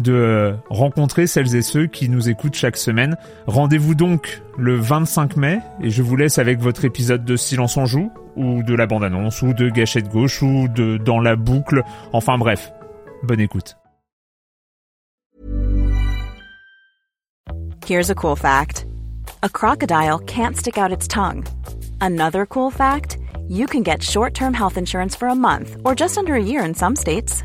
de rencontrer celles et ceux qui nous écoutent chaque semaine. Rendez-vous donc le 25 mai et je vous laisse avec votre épisode de Silence en joue ou de la bande-annonce ou de Gâchette gauche ou de Dans la boucle. Enfin bref, bonne écoute. Here's a cool fact. A crocodile can't stick out its tongue. Another cool fact, you can get short-term health insurance for a month or just under a year in some states.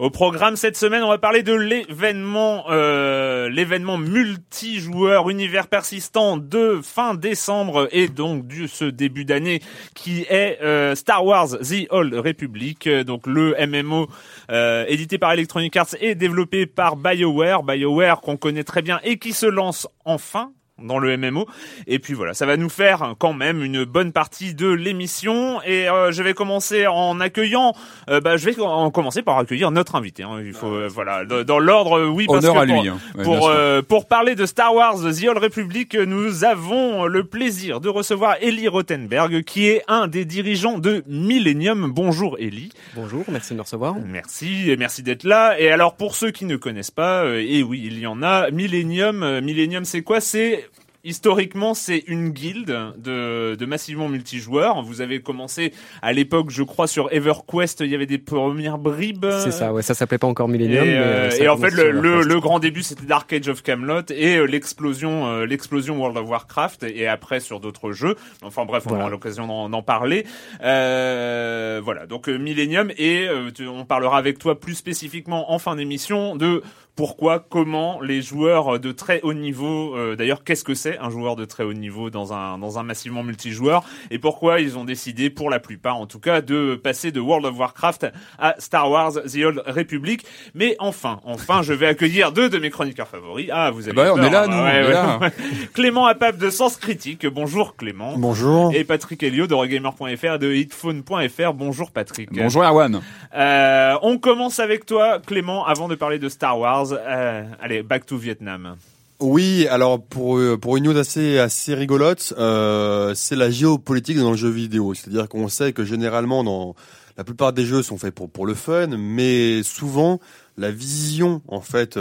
Au programme cette semaine, on va parler de l'événement, euh, l'événement multijoueur univers persistant de fin décembre et donc du ce début d'année qui est euh, Star Wars: The Old Republic, donc le MMO euh, édité par Electronic Arts et développé par BioWare, BioWare qu'on connaît très bien et qui se lance enfin dans le MMO. Et puis voilà, ça va nous faire quand même une bonne partie de l'émission. Et euh, je vais commencer en accueillant. Euh, bah, je vais en commencer par accueillir notre invité. Hein. Il faut euh, voilà dans l'ordre. Oui, parce Honneur que à lui, pour, hein. Ouais, pour, euh, pour parler de Star Wars The Old Republic, nous avons le plaisir de recevoir Eli Rothenberg, qui est un des dirigeants de Millennium. Bonjour Eli. Bonjour, merci de me recevoir. Merci et merci d'être là. Et alors pour ceux qui ne connaissent pas, euh, et oui il y en a, Millennium, euh, Millennium c'est quoi? C'est Historiquement, c'est une guilde de, de massivement multijoueurs. Vous avez commencé à l'époque, je crois, sur EverQuest. Il y avait des premières bribes. C'est ça, ouais, ça s'appelait pas encore Millennium. Et, euh, euh, et en fait, le, le, le grand début, c'était Dark Age of Camelot et euh, l'explosion, euh, l'explosion World of Warcraft et après sur d'autres jeux. Enfin bref, on Voilà. aura l'occasion d'en, d'en parler. Euh, voilà, donc Millennium et tu- on parlera avec toi plus spécifiquement en fin d'émission de pourquoi, comment les joueurs de très haut niveau, euh, d'ailleurs qu'est-ce que c'est un joueur de très haut niveau dans un dans un massivement multijoueur et pourquoi ils ont décidé pour la plupart en tout cas de passer de World of Warcraft à Star Wars The Old Republic. Mais enfin, enfin, je vais accueillir deux de mes chroniqueurs favoris. Ah, vous avez Bah, on peur, est là, hein, nous, ouais, on est ouais, là. ouais. Clément Apap de Sens Critique. Bonjour Clément. Bonjour. Et Patrick Helio de Regamer.fr et de Hitphone.fr. Bonjour Patrick. Bonjour Erwan. Euh, on commence avec toi, Clément, avant de parler de Star Wars. Euh, allez, back to Vietnam. Oui, alors pour euh, pour une news assez assez rigolote, euh, c'est la géopolitique dans le jeu vidéo. C'est-à-dire qu'on sait que généralement dans la plupart des jeux sont faits pour pour le fun, mais souvent la vision en fait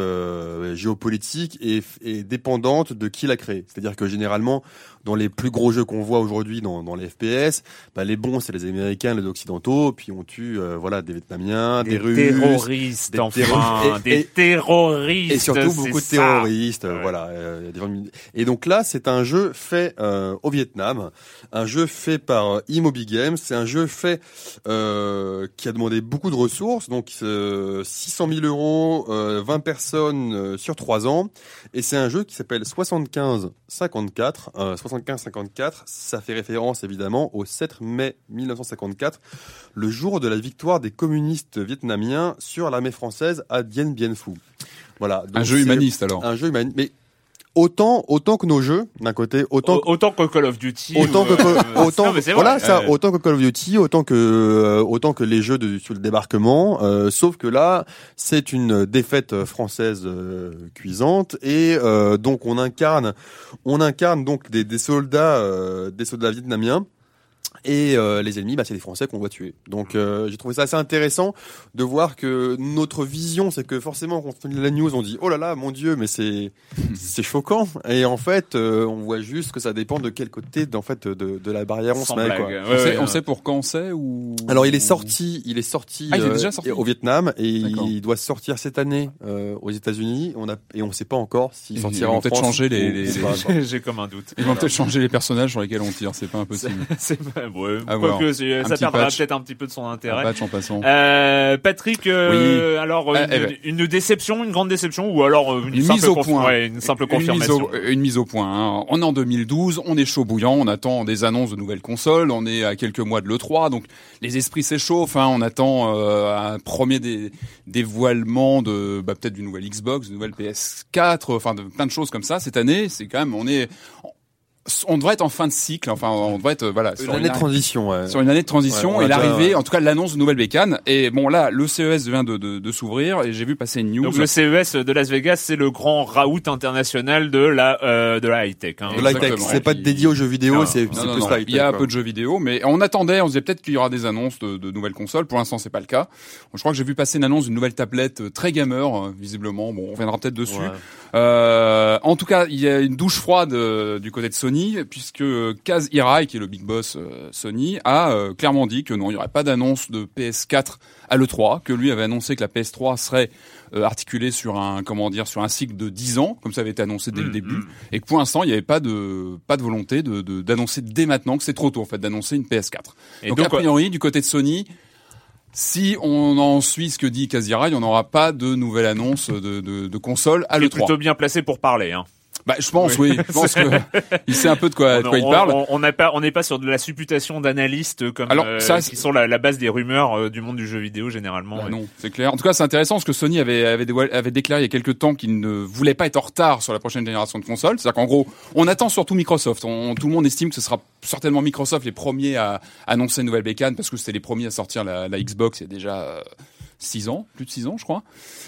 géopolitique est, est dépendante de qui l'a créé. C'est-à-dire que généralement dans les plus gros jeux qu'on voit aujourd'hui dans, dans, les FPS, bah, les bons c'est les Américains, les Occidentaux, puis on tue euh, voilà des Vietnamiens, des, Russes, des, terroristes, et, des terroristes, et surtout beaucoup de terroristes, voilà. Euh, et donc là, c'est un jeu fait euh, au Vietnam, un jeu fait par euh, Immobile Games, c'est un jeu fait qui a demandé beaucoup de ressources, donc 600 000 euros, 20 personnes sur 3 ans, et c'est un jeu qui s'appelle 75 54. 1975-54, ça fait référence évidemment au 7 mai 1954, le jour de la victoire des communistes vietnamiens sur l'armée française à Dien Bien Phu. Voilà. Un jeu humaniste alors. Un jeu humaniste. Mais autant autant que nos jeux d'un côté, autant Au- Autant que Call of Duty. autant que euh, autant non, voilà ça Euh, autant que Call of Duty autant que euh, autant que les jeux de, sur le débarquement euh, sauf que là c'est une défaite française euh, cuisante et euh, donc on incarne on incarne donc des, des soldats euh, des soldats vietnamiens et euh, les ennemis, bah, c'est les Français qu'on doit tuer. Donc euh, j'ai trouvé ça assez intéressant de voir que notre vision, c'est que forcément quand on lit la news, on dit oh là là, mon Dieu, mais c'est c'est choquant. Et en fait, euh, on voit juste que ça dépend de quel côté, en fait, de, de la barrière on sans se met. Quoi. Ouais, on, sait, ouais, on sait pour quand c'est ou Alors il est sorti, il est sorti, Ah, il est euh, déjà sorti au Vietnam et il doit sortir cette année euh, aux États-Unis. On a et on sait pas encore s'il Ils sortira vont en peut-être France. changer les- les- les- J'ai comme un doute. Ils vont peut-être changer les personnages sur lesquels on tire, c'est pas impossible. Ouais, quoique, c'est- Un ça perdra peut-être un petit peu de son Un intérêt. patch en passant. Euh, Patrick, euh, alors Ah, une, eh ben. une déception, une grande déception, ou alors euh, une, Une simple mise au point. ouais, une simple Une mise confirmation. au, une mise au point. hein. On est en 2012, on est chaud bouillant, on attend des annonces de nouvelles consoles, on est à quelques mois de l'E3, donc les esprits s'échauffent. Hein. On attend euh, un premier dé- dévoilement de bah, peut-être d'une nouvelle Xbox, d'une nouvelle PS4, enfin de plein de choses comme ça. Cette année, c'est quand même, on est, on devrait être en fin de cycle. Enfin, on devrait être voilà Une sur année de transition. Ouais. sur une année de transition Ouais, et l'arrivée, en tout cas l'annonce de nouvelles bécanes. Et bon là, le CES vient de, de, de s'ouvrir et j'ai vu passer une news. Donc le CES de Las Vegas, c'est le grand raout international de la euh, de la high tech. Hein. De l'high tech, Exactement. c'est pas dédié aux jeux vidéo, Non, c'est Non, non, plus non, light Il y a quoi. peu de jeux vidéo, mais on attendait, on se disait peut-être qu'il y aura des annonces de, de nouvelles consoles. Pour l'instant, c'est pas le cas. Je crois que j'ai vu passer une annonce d'une nouvelle tablette euh, très gamer, euh, visiblement. Bon, on reviendra peut-être dessus. Ouais. Euh, en tout cas, il y a une douche froide euh, du côté de Sony, puisque euh, Kaz Hirai, qui est le big boss Sony, a euh, clairement dit que non, il n'y aurait pas d'annonce de PS4 à l'E3, que lui avait annoncé que la PS3 serait euh, articulée sur un comment dire sur un cycle de 10 ans, comme ça avait été annoncé dès le Mm, début, mm. et que pour l'instant, il n'y avait pas de pas de volonté de de- d'annoncer dès maintenant que c'est trop tôt en fait d'annoncer une PS4. Et donc, donc, a priori, du côté de Sony. Si on en suit ce que dit Kazirai, il n'y en aura pas de nouvelle annonce de, de, de console à il est l'E3. plutôt bien placé pour parler. Hein. Bah, je pense, oui. Je pense que il sait un peu de quoi, de on il parle. on- n'est pas on n'est pas sur de la supputation d'analystes comme Alors, euh, ça, c'est- qui sont la, la base des rumeurs euh, du monde du jeu vidéo généralement. Bah ouais. non, c'est clair. En tout cas, c'est intéressant parce que Sony avait avait, dévoilé- avait déclaré il y a quelques temps qu'il ne voulait pas être en retard sur la prochaine génération de consoles. C'est-à-dire qu'en gros, on attend surtout Microsoft. On- tout le monde estime que ce sera certainement Microsoft les premiers à annoncer une nouvelle bécane parce que c'était les premiers à sortir la, la Xbox il y a déjà euh, six ans, plus de six ans, je crois.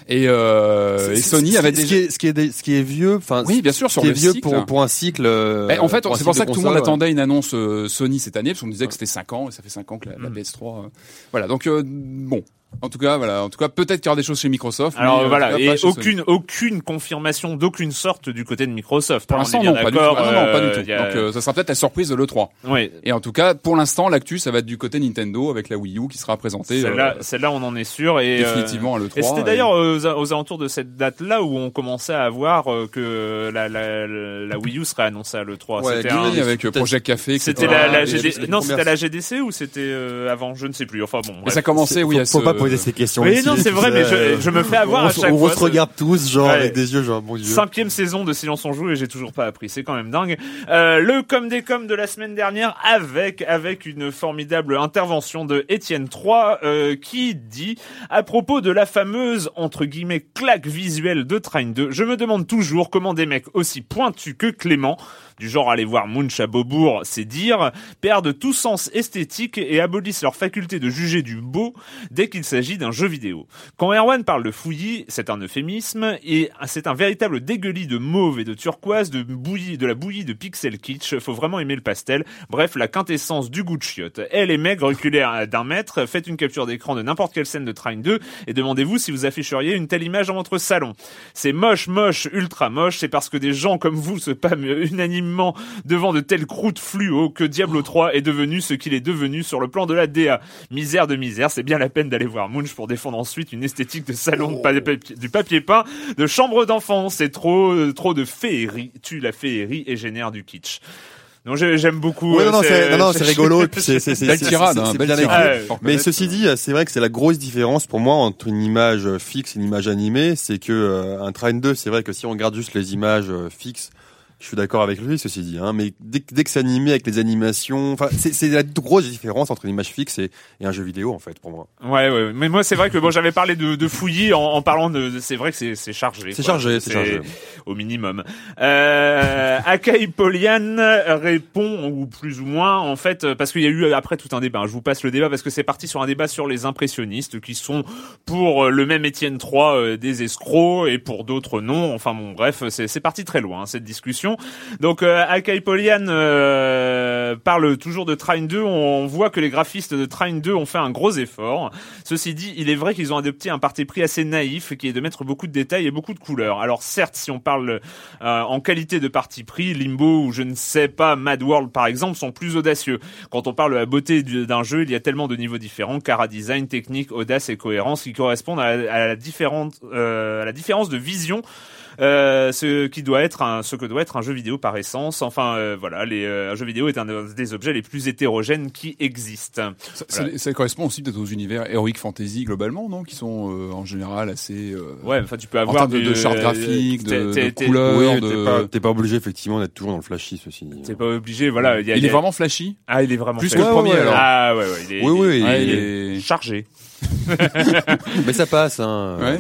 Et, euh, et Sony avait déjà ce qui est, ce qui est ce qui est vieux, enfin, oui, bien sûr, ce sur qui est vieux cycle. pour pour un cycle. euh, Eh, en fait, c'est pour ça que tout le monde ouais. attendait une annonce euh, Sony cette année, parce qu'on disait que c'était 5 ans, et ça fait 5 ans que la, la Mm. PS3. euh, Voilà, donc euh, bon. En tout cas, voilà. En tout cas, peut-être qu'il y aura des choses chez Microsoft. Alors mais, euh, voilà, tout cas, et aucune aucune confirmation d'aucune sorte du côté de Microsoft. Pour hein, l'instant, non, pas du tout. Ah, non, non, pas du euh, tout. il y a- Donc, euh, ça sera peut-être la surprise de l'E3. ouais, Et en tout cas, pour l'instant, l'actu, ça va être du côté Nintendo avec la Wii U qui sera présentée celle-là, euh, celle-là, on en est sûr. Et, définitivement à l'E3. Et c'était et- d'ailleurs aux, aux alentours de cette date-là où on commençait à voir que la, la, la Wii U serait annoncée à l'E3. Ouais, c'était un- Oui, avec Project Café. c'était la, la et GD... les Non, c'était la GDC ou c'était euh, avant? Je ne sais plus. Enfin bon. Et bref. ça commençait, oui, à poser ces questions. Ici, non, c'est vrai, mais je, je me fais avoir on, à chaque on fois. se regarde tous, genre Ouais. avec des yeux, genre mon dieu. Cinquième saison de Silence on joue et j'ai toujours pas appris. C'est quand même dingue. Euh, le comme des comme de la semaine dernière avec avec une formidable intervention de Étienne 3 euh, qui dit à propos de la fameuse entre guillemets claque visuelle de Train 2. Je me demande toujours comment des mecs aussi pointus que Clément du genre aller voir Munch à Beaubourg, c'est dire, perdent tout sens esthétique et abolissent leur faculté de juger du beau dès qu'il s'agit d'un jeu vidéo. Quand Erwan parle de fouillis, c'est un euphémisme et c'est un véritable dégueulis de mauve et de turquoise, de bouillie, de la bouillie de pixel kitsch. Faut vraiment aimer le pastel. Bref, la quintessence du goût de chiotte. Les mecs, reculez à- d'un mètre, faites une capture d'écran de n'importe quelle scène de Train 2 et demandez-vous si vous afficheriez une telle image dans votre salon. C'est moche, moche, ultra moche. C'est parce que des gens comme vous se pâment unanimement devant de telles croûtes fluo que Diablo 3 est devenu ce qu'il est devenu sur le plan de la DA. Misère de misère, c'est bien la peine d'aller voir Munch pour défendre ensuite une esthétique de salon, de papier- du papier peint, de chambre d'enfant. C'est trop, euh, trop de féerie, tue la féerie et génère du kitsch. Donc j'ai- j'aime beaucoup. Ouais, euh, non, non, c'est, non, non, c'est rigolo. c'est, c'est, c'est, tirade, hein, bien tirade. écrit. Ouais. Faut Mais ceci dit, c'est vrai que c'est la grosse différence pour moi entre une image fixe et une image animée, c'est que euh, un train 2, c'est vrai que si on regarde juste les images euh, fixes, Je suis d'accord avec lui, ceci dit. Hein, mais dès, que- dès que c'est animé avec les animations, enfin, c'est la grosse différence entre une image fixe et, et un jeu vidéo en fait pour moi. Ouais, ouais. Mais moi, c'est vrai que bon, j'avais parlé de, de fouillis en, en parlant de. C'est vrai que c'est chargé. C'est chargé, c'est chargé. Au minimum. Euh, Akai Polian répond ou plus ou moins en fait parce qu'il y a eu après tout un débat. Je vous passe le débat parce que c'est parti sur un débat sur les impressionnistes qui sont pour le même Étienne III euh, des escrocs et pour d'autres non. Enfin bon, bref, c'est c'est parti très loin hein, cette discussion. Donc euh, Akai Polian euh, parle toujours de Train 2. On voit que les graphistes de Train 2 ont fait un gros effort. Ceci dit, il est vrai qu'ils ont adopté un parti pris assez naïf qui est de mettre beaucoup de détails et beaucoup de couleurs. Alors certes, si on parle euh, en qualité de parti pris, Limbo ou je ne sais pas Mad World par exemple sont plus audacieux. Quand on parle de la beauté du- d'un jeu, il y a tellement de niveaux différents, cara design, technique, audace et cohérence qui correspondent à la différente euh, à la différence de vision euh, ce qui doit être un, ce que doit être un jeu vidéo par essence. Enfin, euh, voilà, les, euh, un jeu vidéo est un des objets les plus hétérogènes qui existent. Ça, ça- ça correspond aussi peut-être aux univers heroic fantasy globalement, non? Qui sont euh, en général assez. euh, Ouais, enfin, tu peux en avoir termes de, de charte euh, graphique, t'es- de, t'es- de t'es- couleurs, oui, de. t'es pas, t'es pas obligé effectivement d'être toujours dans le flashy, ceci. C'est pas obligé, voilà. Il, y a- Il il y est vraiment flashy. Ah, il est vraiment Plus que le premier ouais, alors. Ah ouais, ouais, il est, Oui, oui, il il est- est- chargé. mais ça passe. Hein. Ouais.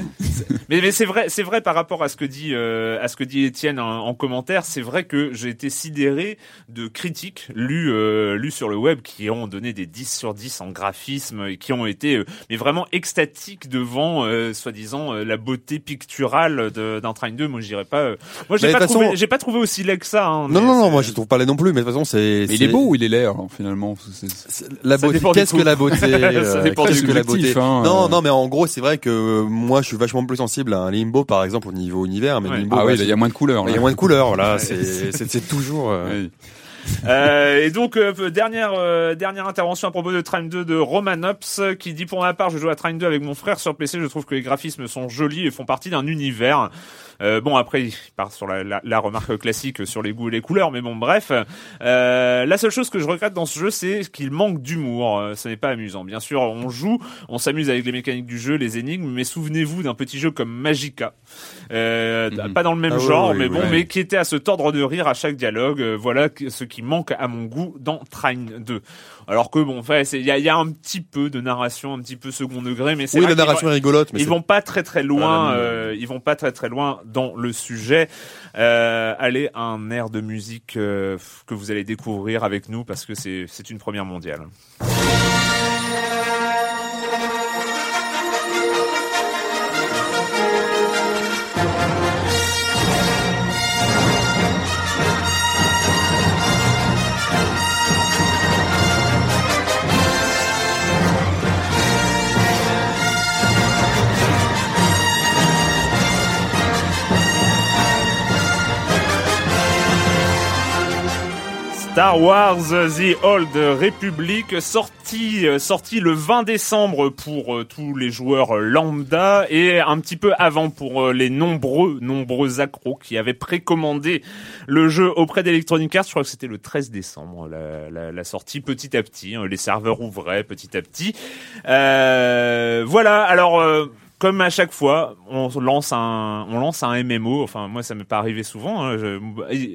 Mais, mais c'est vrai, c'est vrai par rapport à ce que dit euh, à ce que dit Étienne en, en commentaire, c'est vrai que j'ai été sidéré de critiques lues euh, lues sur le web qui ont donné des 10 sur 10 en graphisme et qui ont été euh, mais vraiment extatiques devant euh, soi-disant euh, la beauté picturale d'un train 2. Moi, je dirais pas. euh, moi, j'ai pas trouvé, façon- j'ai pas trouvé aussi laid que ça. hein, Non, non, non, moi je trouve pas les non plus, mais de toute façon c'est. Mais il est beau ou il est laid alors, finalement? C'est- c'est- c'est- La beauté. Qu'est-ce que la beauté Ça euh, dépend Qu'est-ce que la subjectif, hein, Non, euh. non, mais en gros c'est vrai que euh, moi je suis vachement plus sensible à un limbo par exemple au niveau univers, mais Ouais. limbo. Ah ouais, oui, il y a moins de couleurs. il y là. a moins de couleurs, voilà. C'est toujours. euh, Oui. Euh, et donc euh, dernière euh, dernière intervention à propos de Train 2 de Romanops qui dit pour ma part je joue à Train 2 avec mon frère sur PC je trouve que les graphismes sont jolis et font partie d'un univers euh, bon après il part sur la, la, la remarque classique sur les goûts et les couleurs mais bon bref. Euh, la seule chose que je regrette dans ce jeu c'est qu'il manque d'humour. Euh, ce n'est pas amusant. Bien sûr on joue on s'amuse avec les mécaniques du jeu les énigmes mais souvenez-vous d'un petit jeu comme Magica. Euh, Mhm. pas dans le même Ah genre oui, mais bon oui. mais qui était à se tordre de rire à chaque dialogue. Euh, voilà ce qui manque à mon goût dans Train 2 alors que bon il y a, y a un petit peu de narration un petit peu second degré mais c'est Oui, la narration vont- est rigolote, mais ils vont pas très très loin Voilà, euh, ils vont pas très très loin dans le sujet. Euh, allez un air de musique euh, que vous allez découvrir avec nous parce que c'est c'est une première mondiale Star Wars The Old Republic sorti euh, sorti le 20 décembre pour euh, tous les joueurs lambda et un petit peu avant pour euh, les nombreux nombreux accros qui avaient précommandé le jeu auprès d'Electronic Arts. Je crois que c'était le 13 décembre la, sortie petit à petit. hein, les serveurs ouvraient petit à petit. Voilà. Alors. Comme à chaque fois, on lance un, on lance un MMO. Enfin, moi, ça m'est pas arrivé souvent. hein. Je-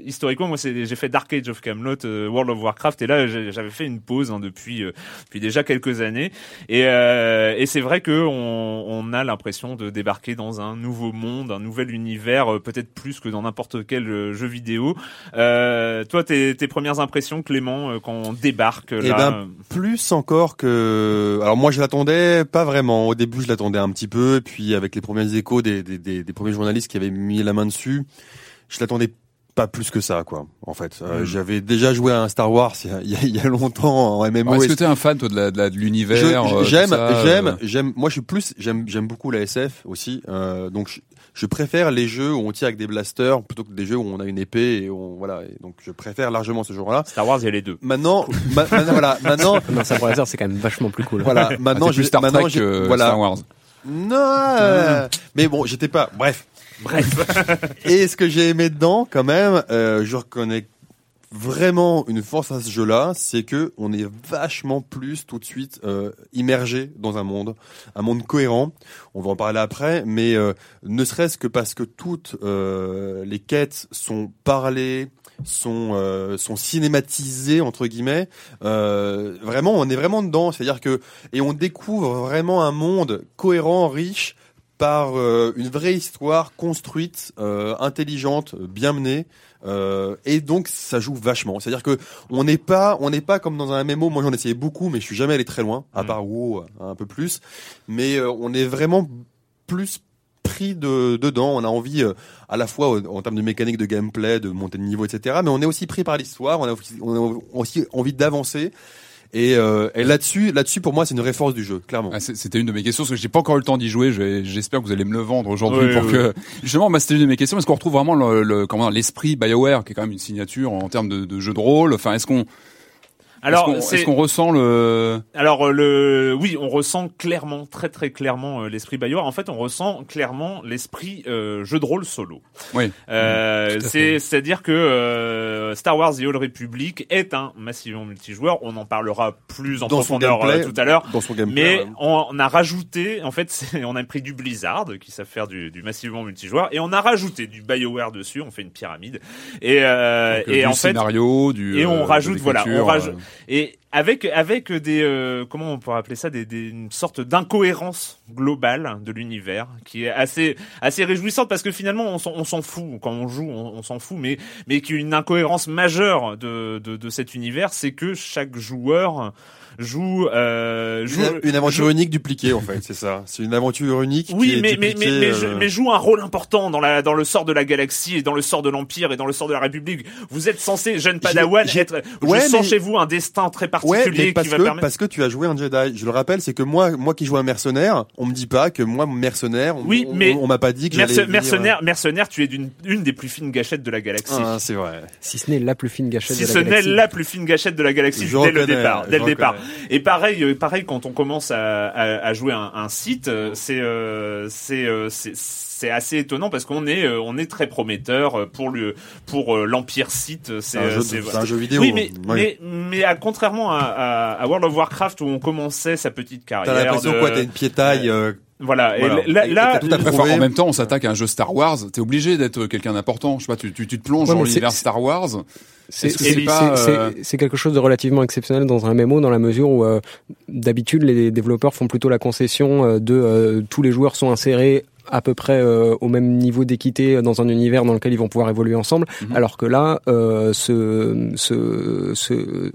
historiquement, moi, j'ai fait Dark Age of Camelot, euh, World of Warcraft, et là, j'avais fait une pause hein, depuis, euh, depuis déjà quelques années. Et, euh, et c'est vrai que on, on a l'impression de débarquer dans un nouveau monde, un nouvel univers, euh, peut-être plus que dans n'importe quel jeu vidéo. Euh, toi, tes, tes premières impressions, Clément, quand on débarque Eh là. ben, euh, plus encore que. Alors moi je l'attendais pas vraiment. Au début je l'attendais un petit peu, puis avec les premiers échos des, des, des, des premiers journalistes qui avaient mis la main dessus, je l'attendais pas plus que ça quoi. En fait, Euh, Mm. j'avais déjà joué à un Star Wars il y a, il y longtemps en MMO. Alors, Est-ce que t'es un fan toi de la- de la- de je- l'univers euh, j'aime, j'aime, euh, j'aime. Moi, je suis plus, j'aime, j'aime beaucoup la SF aussi. Euh, donc, je, je préfère les jeux où on tire avec des blasters plutôt que des jeux où on a une épée et on voilà. Et donc, je préfère largement ce genre-là. Star Wars, il y a les deux. Maintenant, ma- maintenant, voilà, maintenant, Non, ça pour laser, c'est quand même vachement plus cool. voilà, ah, maintenant, je, plus Star maintenant, Trek que voilà. Star Wars. Non, euh, mais bon, j'étais pas. Bref. Bref. Et ce que j'ai aimé dedans, quand même, euh, je reconnais vraiment une force à ce jeu-là, c'est que on est vachement plus tout de suite euh, immergé dans un monde, un monde cohérent. On va en parler après, mais euh, ne serait-ce que parce que toutes euh, les quêtes sont parlées, sont euh, sont cinématisées entre guillemets. Euh, vraiment, on est vraiment dedans. C'est-à-dire que et on découvre vraiment un monde cohérent, riche par euh, une vraie histoire construite, euh, intelligente, bien menée. Euh, et donc ça joue vachement. C'est-à-dire que on n'est pas, on n'est pas comme dans un MMO. Moi j'en essayé beaucoup, mais je suis jamais allé très loin, à Mm. part WoW un peu plus. Mais euh, on est vraiment plus pris de, dedans. On a envie euh, à la fois euh, en termes de mécanique, de gameplay, de montée de niveau, etc. Mais on est aussi pris par l'histoire. On a aussi, on a aussi envie d'avancer. Et, euh, et là-dessus, là-dessus pour moi c'est une vraie force du jeu, clairement. Ah, C'était une de mes questions, parce que j'ai pas encore eu le temps d'y jouer. J'espère que vous allez me le vendre aujourd'hui Oui, pour oui. que justement, bah, c'était une de mes questions. Est-ce qu'on retrouve vraiment le, le- comment dire, l'esprit Bioware, qui est quand même une signature en termes de, de jeu de rôle Enfin, est-ce qu'on Alors, est-ce qu'on ressent le Alors euh, le oui, on ressent clairement, très très clairement euh, l'esprit Bioware. En fait, on ressent clairement l'esprit euh, jeu de rôle solo. Oui. Euh, c'est c'est-à-dire que euh, Star Wars The Old Republic est un massivement multijoueur. On en parlera plus en Dans son profondeur gameplay, tout à l'heure. Dans son gameplay. Mais ouais. on, a rajouté, en fait, on a pris du Blizzard qui savent faire du, du massivement multijoueur et on a rajouté du Bioware dessus. On fait une pyramide et euh, donc, et du en fait scénario, du et on rajoute, voilà, on rajoute- et avec avec des euh, comment on pourrait appeler ça des, des une sorte d'incohérence globale de l'univers qui est assez assez réjouissante parce que finalement on s'en on s'en fout. Quand on joue on, s'en fout. Mais mais qu'une incohérence majeure de, de de cet univers c'est que chaque joueur joue euh, joue Une, une aventure joue- unique dupliquée en fait, c'est ça. C'est une aventure unique. qui oui, est mais, mais, mais, mais, euh, mais joue un rôle important dans la dans le sort de la galaxie et dans le sort de l'empire et dans le sort de la République. Vous êtes censé, jeune Padawan, être. Ouais, je sens mais- chez vous un destin très Ouais, particulier mais parce qui va que permettre. parce que tu as joué un Jedi. Je le rappelle, c'est que moi, moi qui joue un mercenaire, on me dit pas que moi mercenaire. on- Oui, on, mais on, m'a pas dit que Merce- j'allais. venir- mercenaire, mercenaire, tu es d'une une des plus fines gâchettes de la galaxie. Ah, c'est vrai. Si ce n'est la plus fine gâchette si de la ce n'est galaxie. la plus fine gâchette de la galaxie Je dès le départ, dès le départ. Et pareil, euh, pareil quand on commence à, à, à jouer un, un site, euh, c'est euh, c'est euh, c'est assez étonnant parce qu'on est euh, on est très prometteur euh, pour le pour l'empire site. C'est un, euh, jeu, un vidéo. Oui, mais, Oui. mais, mais à, contrairement à, à, à World of Warcraft où on commençait sa petite T'as carrière. l'impression de- quoi T'as une piétaille. euh, Voilà, Voilà. et là, Et là, t'as tout à Enfin, prouver. en même temps, on s'attaque à un jeu Star Wars. T'es obligé d'être quelqu'un d'important. Je sais pas, tu, tu, tu te plonges Ouais, dans l'univers Star Wars. C'est euh, c'est quelque chose de relativement exceptionnel dans un MMO dans la mesure où euh, d'habitude les développeurs font plutôt la concession euh, de euh, tous les joueurs sont insérés à peu près euh, au même niveau d'équité dans un univers dans lequel ils vont pouvoir évoluer ensemble, Mhm. alors que là, euh, ce, ce, ce,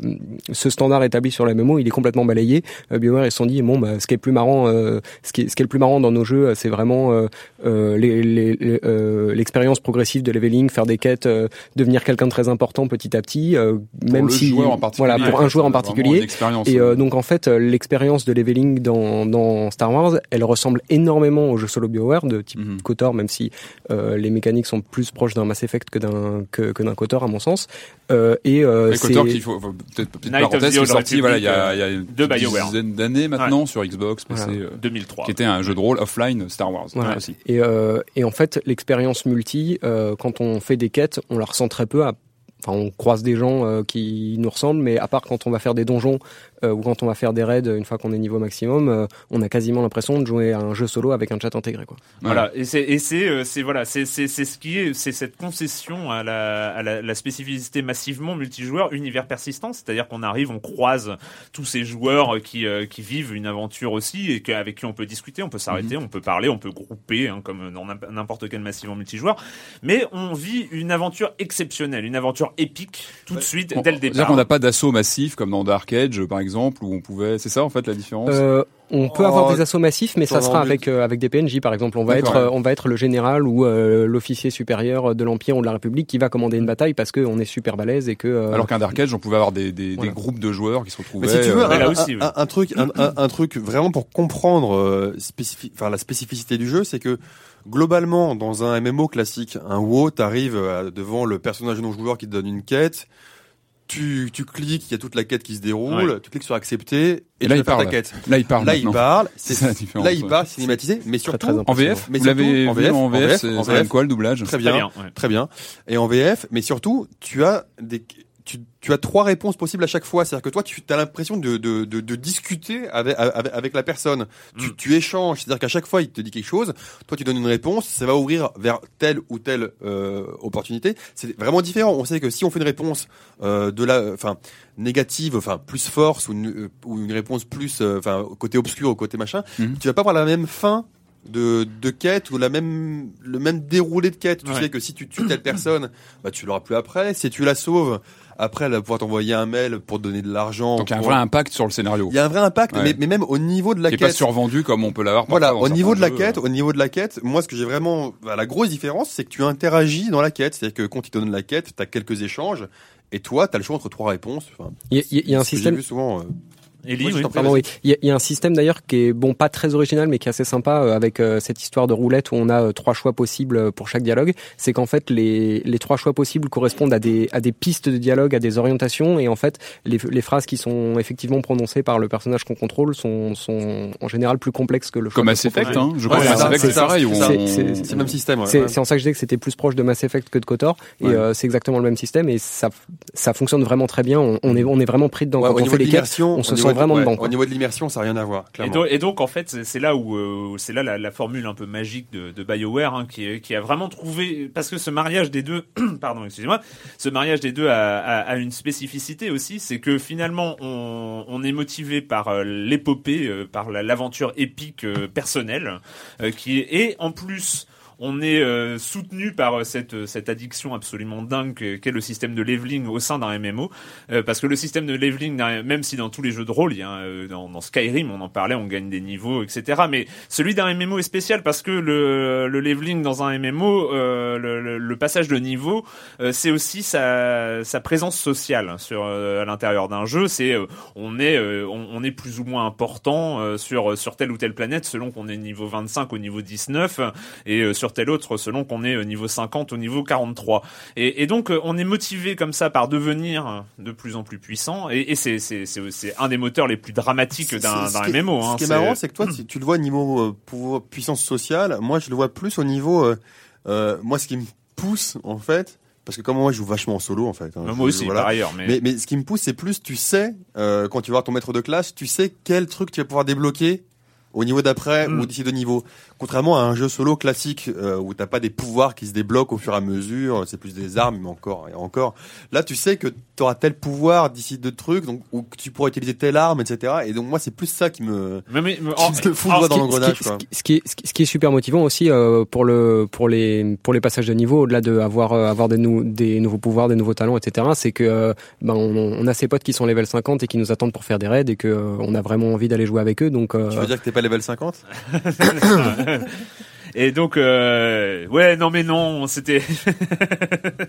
ce standard établi sur la MMO, il est complètement balayé. Euh, BioWare ils se sont dit bon, bah, ce qui est le plus marrant, euh, ce qui est, ce qui est le plus marrant dans nos jeux, c'est vraiment euh, euh, les- les- les, euh, l'expérience progressive de leveling, faire des quêtes, euh, devenir quelqu'un de très important petit à petit, euh, pour même le si joueur en particulier, voilà pour un joueur en particulier. Et euh, donc en fait, euh, l'expérience de leveling dans, dans Star Wars, elle ressemble énormément au jeu solo BioWare de type Mhm. KOTOR, même si euh, les mécaniques sont plus proches d'un Mass Effect que d'un que, que d'un KOTOR à mon sens. Euh, et euh, c'est qu'il faut, faut- peut-être petite Night of parenthèse, the qui est sorti, voilà, il y a, y a une de BioWare. dizaine d'années maintenant sur Xbox, PC, Voilà. euh, 2003. qui était un jeu de rôle offline Star Wars. Voilà. aussi. Et, euh, et en fait, l'expérience multi, euh, quand on fait des quêtes, on la ressent très peu. Enfin, on croise des gens euh, qui nous ressemblent, mais à part quand on va faire des donjons ou quand on va faire des raids, une fois qu'on est niveau maximum, euh, on a quasiment l'impression de jouer à un jeu solo avec un chat intégré. Quoi. Voilà, et c'est et c'est euh, c'est voilà, c'est c'est c'est ce qui est c'est cette concession à la à la, la spécificité massivement multijoueur univers persistant, c'est-à-dire qu'on arrive, on croise tous ces joueurs qui euh, qui vivent une aventure aussi et avec qui on peut discuter, on peut s'arrêter, on peut parler, on peut grouper hein, comme dans n'imp- n'importe quel massivement multijoueur, mais on vit une aventure exceptionnelle, une aventure épique tout de suite dès le C'est-à-dire départ. qu'on n'a pas d'assaut massif comme dans Dark Age, par exemple, où on pouvait. C'est ça en fait la différence? Euh, on peut Oh, avoir des assauts massifs, mais ça sera avec euh, avec des PNJ par exemple. On va être ouais. euh, on va être le général ou euh, l'officier supérieur de l'Empire ou de la République qui va commander une bataille parce qu'on est super balèze et que euh, Alors qu'un Dark Age, on pouvait avoir des, des, Voilà. des groupes de joueurs qui se retrouvaient. Mais si tu veux, euh, un, aussi, oui. un- un truc, un, un- un truc vraiment pour comprendre euh, spécifi- enfin la spécificité du jeu, c'est que globalement, dans un MMO classique, un WoW, t'arrives devant le personnage non joueur qui te donne une quête. Tu, tu cliques, il y a toute la quête qui se déroule, Ouais. tu cliques sur accepter et, Et là, tu il faire ta parle. quête. Là, il parle. Là, il parle, C'est la différence. là, il ouais. parle, cinématisé, mais surtout, très En. VF, Mais vous l'avez en VF, en en VF, en VF. quoi le doublage très Très bien, bien, ouais. très bien. Et en VF, mais surtout, tu as des, tu, tu as trois réponses possibles à chaque fois. C'est-à-dire que toi, tu as l'impression de, de, de, de discuter avec, avec, avec la personne. Tu, Mm. tu échanges. C'est-à-dire qu'à chaque fois, il te dit quelque chose. Toi, tu donnes une réponse. Ça va ouvrir vers telle ou telle euh, opportunité. C'est vraiment différent. On sait que si on fait une réponse euh, de la, enfin négative, enfin plus force ou une, euh, ou une réponse plus, euh, enfin côté obscur ou côté machin, Mhm. tu vas pas avoir la même fin de, de quête ou la même le même déroulé de quête. Tu Ouais. sais que si tu tues telle personne, bah tu l'auras plus après. Si tu la sauves, après elle va pouvoir t'envoyer un mail pour te donner de l'argent. Donc il y a un vrai impact sur le scénario. il y a un vrai impact, Ouais. mais, mais même au niveau de la qui est pas quête. survendu comme on peut l'avoir. Voilà, au niveau de la quête, jeux. au niveau de la quête, moi ce que j'ai vraiment, bah, la grosse différence, c'est que tu interagis dans la quête, c'est-à-dire que quand ils te donnent la quête, t'as quelques échanges, et toi, t'as le choix entre trois réponses. Enfin, Il y a, il y a un système. Souvent. euh, Ellie, oui. Pardon, oui. Il y, a, il y a un système d'ailleurs qui est bon, pas très original, mais qui est assez sympa euh, avec euh, cette histoire de roulette où on a euh, trois choix possibles pour chaque dialogue. C'est qu'en fait les, les trois choix possibles correspondent à des à des pistes de dialogue, à des orientations, et en fait les, les phrases qui sont effectivement prononcées par le personnage qu'on contrôle sont sont en général plus complexes que le choix Comme Mass Effect, hein. Je crois Ouais, que c'est pareil. c'est le même système. ouais. C'est Ouais. c'est en ça que je disais que c'était plus proche de Mass Effect que de Kotor, et Ouais. euh, c'est exactement le même système, et ça ça fonctionne vraiment très bien. On, on est on est vraiment pris dedans Ouais, quand on fait les quêtes. on se sent vraiment ouais, dedans, Au niveau de l'immersion, ça n'a rien à voir. Et donc, et donc, en fait, c'est- là où euh, c'est là la, la formule un peu magique de, de BioWare hein, qui, qui a vraiment trouvé parce que ce mariage des deux, pardon, excusez-moi, ce mariage des deux a, a- a une spécificité aussi, c'est que finalement on, on est motivé par euh, l'épopée, euh, par la- l'aventure épique euh, personnelle, euh, qui est et en plus on est euh, soutenu par euh, cette cette addiction absolument dingue que- qu'est le système de leveling au sein d'un MMO euh, parce que le système de leveling même si dans tous les jeux de rôle il y a euh, dans, dans Skyrim on en parlait on gagne des niveaux etc mais celui d'un MMO est spécial parce que le, le leveling dans un MMO euh, le, le- passage de niveau euh, c'est aussi sa, sa présence sociale sur euh, à l'intérieur d'un jeu. C'est euh, on est euh, on, on est plus ou moins important euh, sur sur telle ou telle planète selon qu'on est niveau 25 au niveau 19 et euh, sur tel autre selon qu'on est au niveau 50 au niveau 43 et, et donc euh, on est motivé comme ça par devenir de plus en plus puissant et, et c'est c'est c'est c'est un des moteurs les plus dramatiques d'un d'un MMO hein, Ce qui est marrant, c'est que toi, tu, tu le vois au niveau euh, puissance sociale. Moi, je le vois plus au niveau. euh, euh, moi, ce qui me pousse, en fait, parce que comme moi, je joue vachement en solo, en fait. hein, moi aussi voilà. par ailleurs mais, Mais, mais ce qui me pousse, c'est plus, tu sais, euh, quand tu vas voir ton maître de classe, tu sais quel truc tu vas pouvoir débloquer au niveau d'après Mm. ou d'ici deux niveaux. Contrairement à un jeu solo classique euh, où t'as pas des pouvoirs qui se débloquent au fur et à mesure, c'est plus des armes, mais encore et encore. Là, tu sais que tu auras tel pouvoir d'ici deux trucs, donc ou que tu pourras utiliser telle arme, etc. Et donc moi, c'est plus ça qui me mais, mais- mais- qui me fout en- le doigt dans Ce qui- l'engrenage. ce qui- Ce qui, est, ce qui- qui est super motivant aussi euh, pour le pour les pour les passages de niveau, au-delà de avoir euh, avoir des, nou- des nouveaux pouvoirs, des nouveaux talents, etc. C'est que euh, ben on, on a ses potes qui sont level 50 et qui nous attendent pour faire des raids et que on a vraiment envie d'aller jouer avec eux. Donc Tu veux dire que t'es pas level 50 Et donc, euh, ouais, non, mais non, c'était.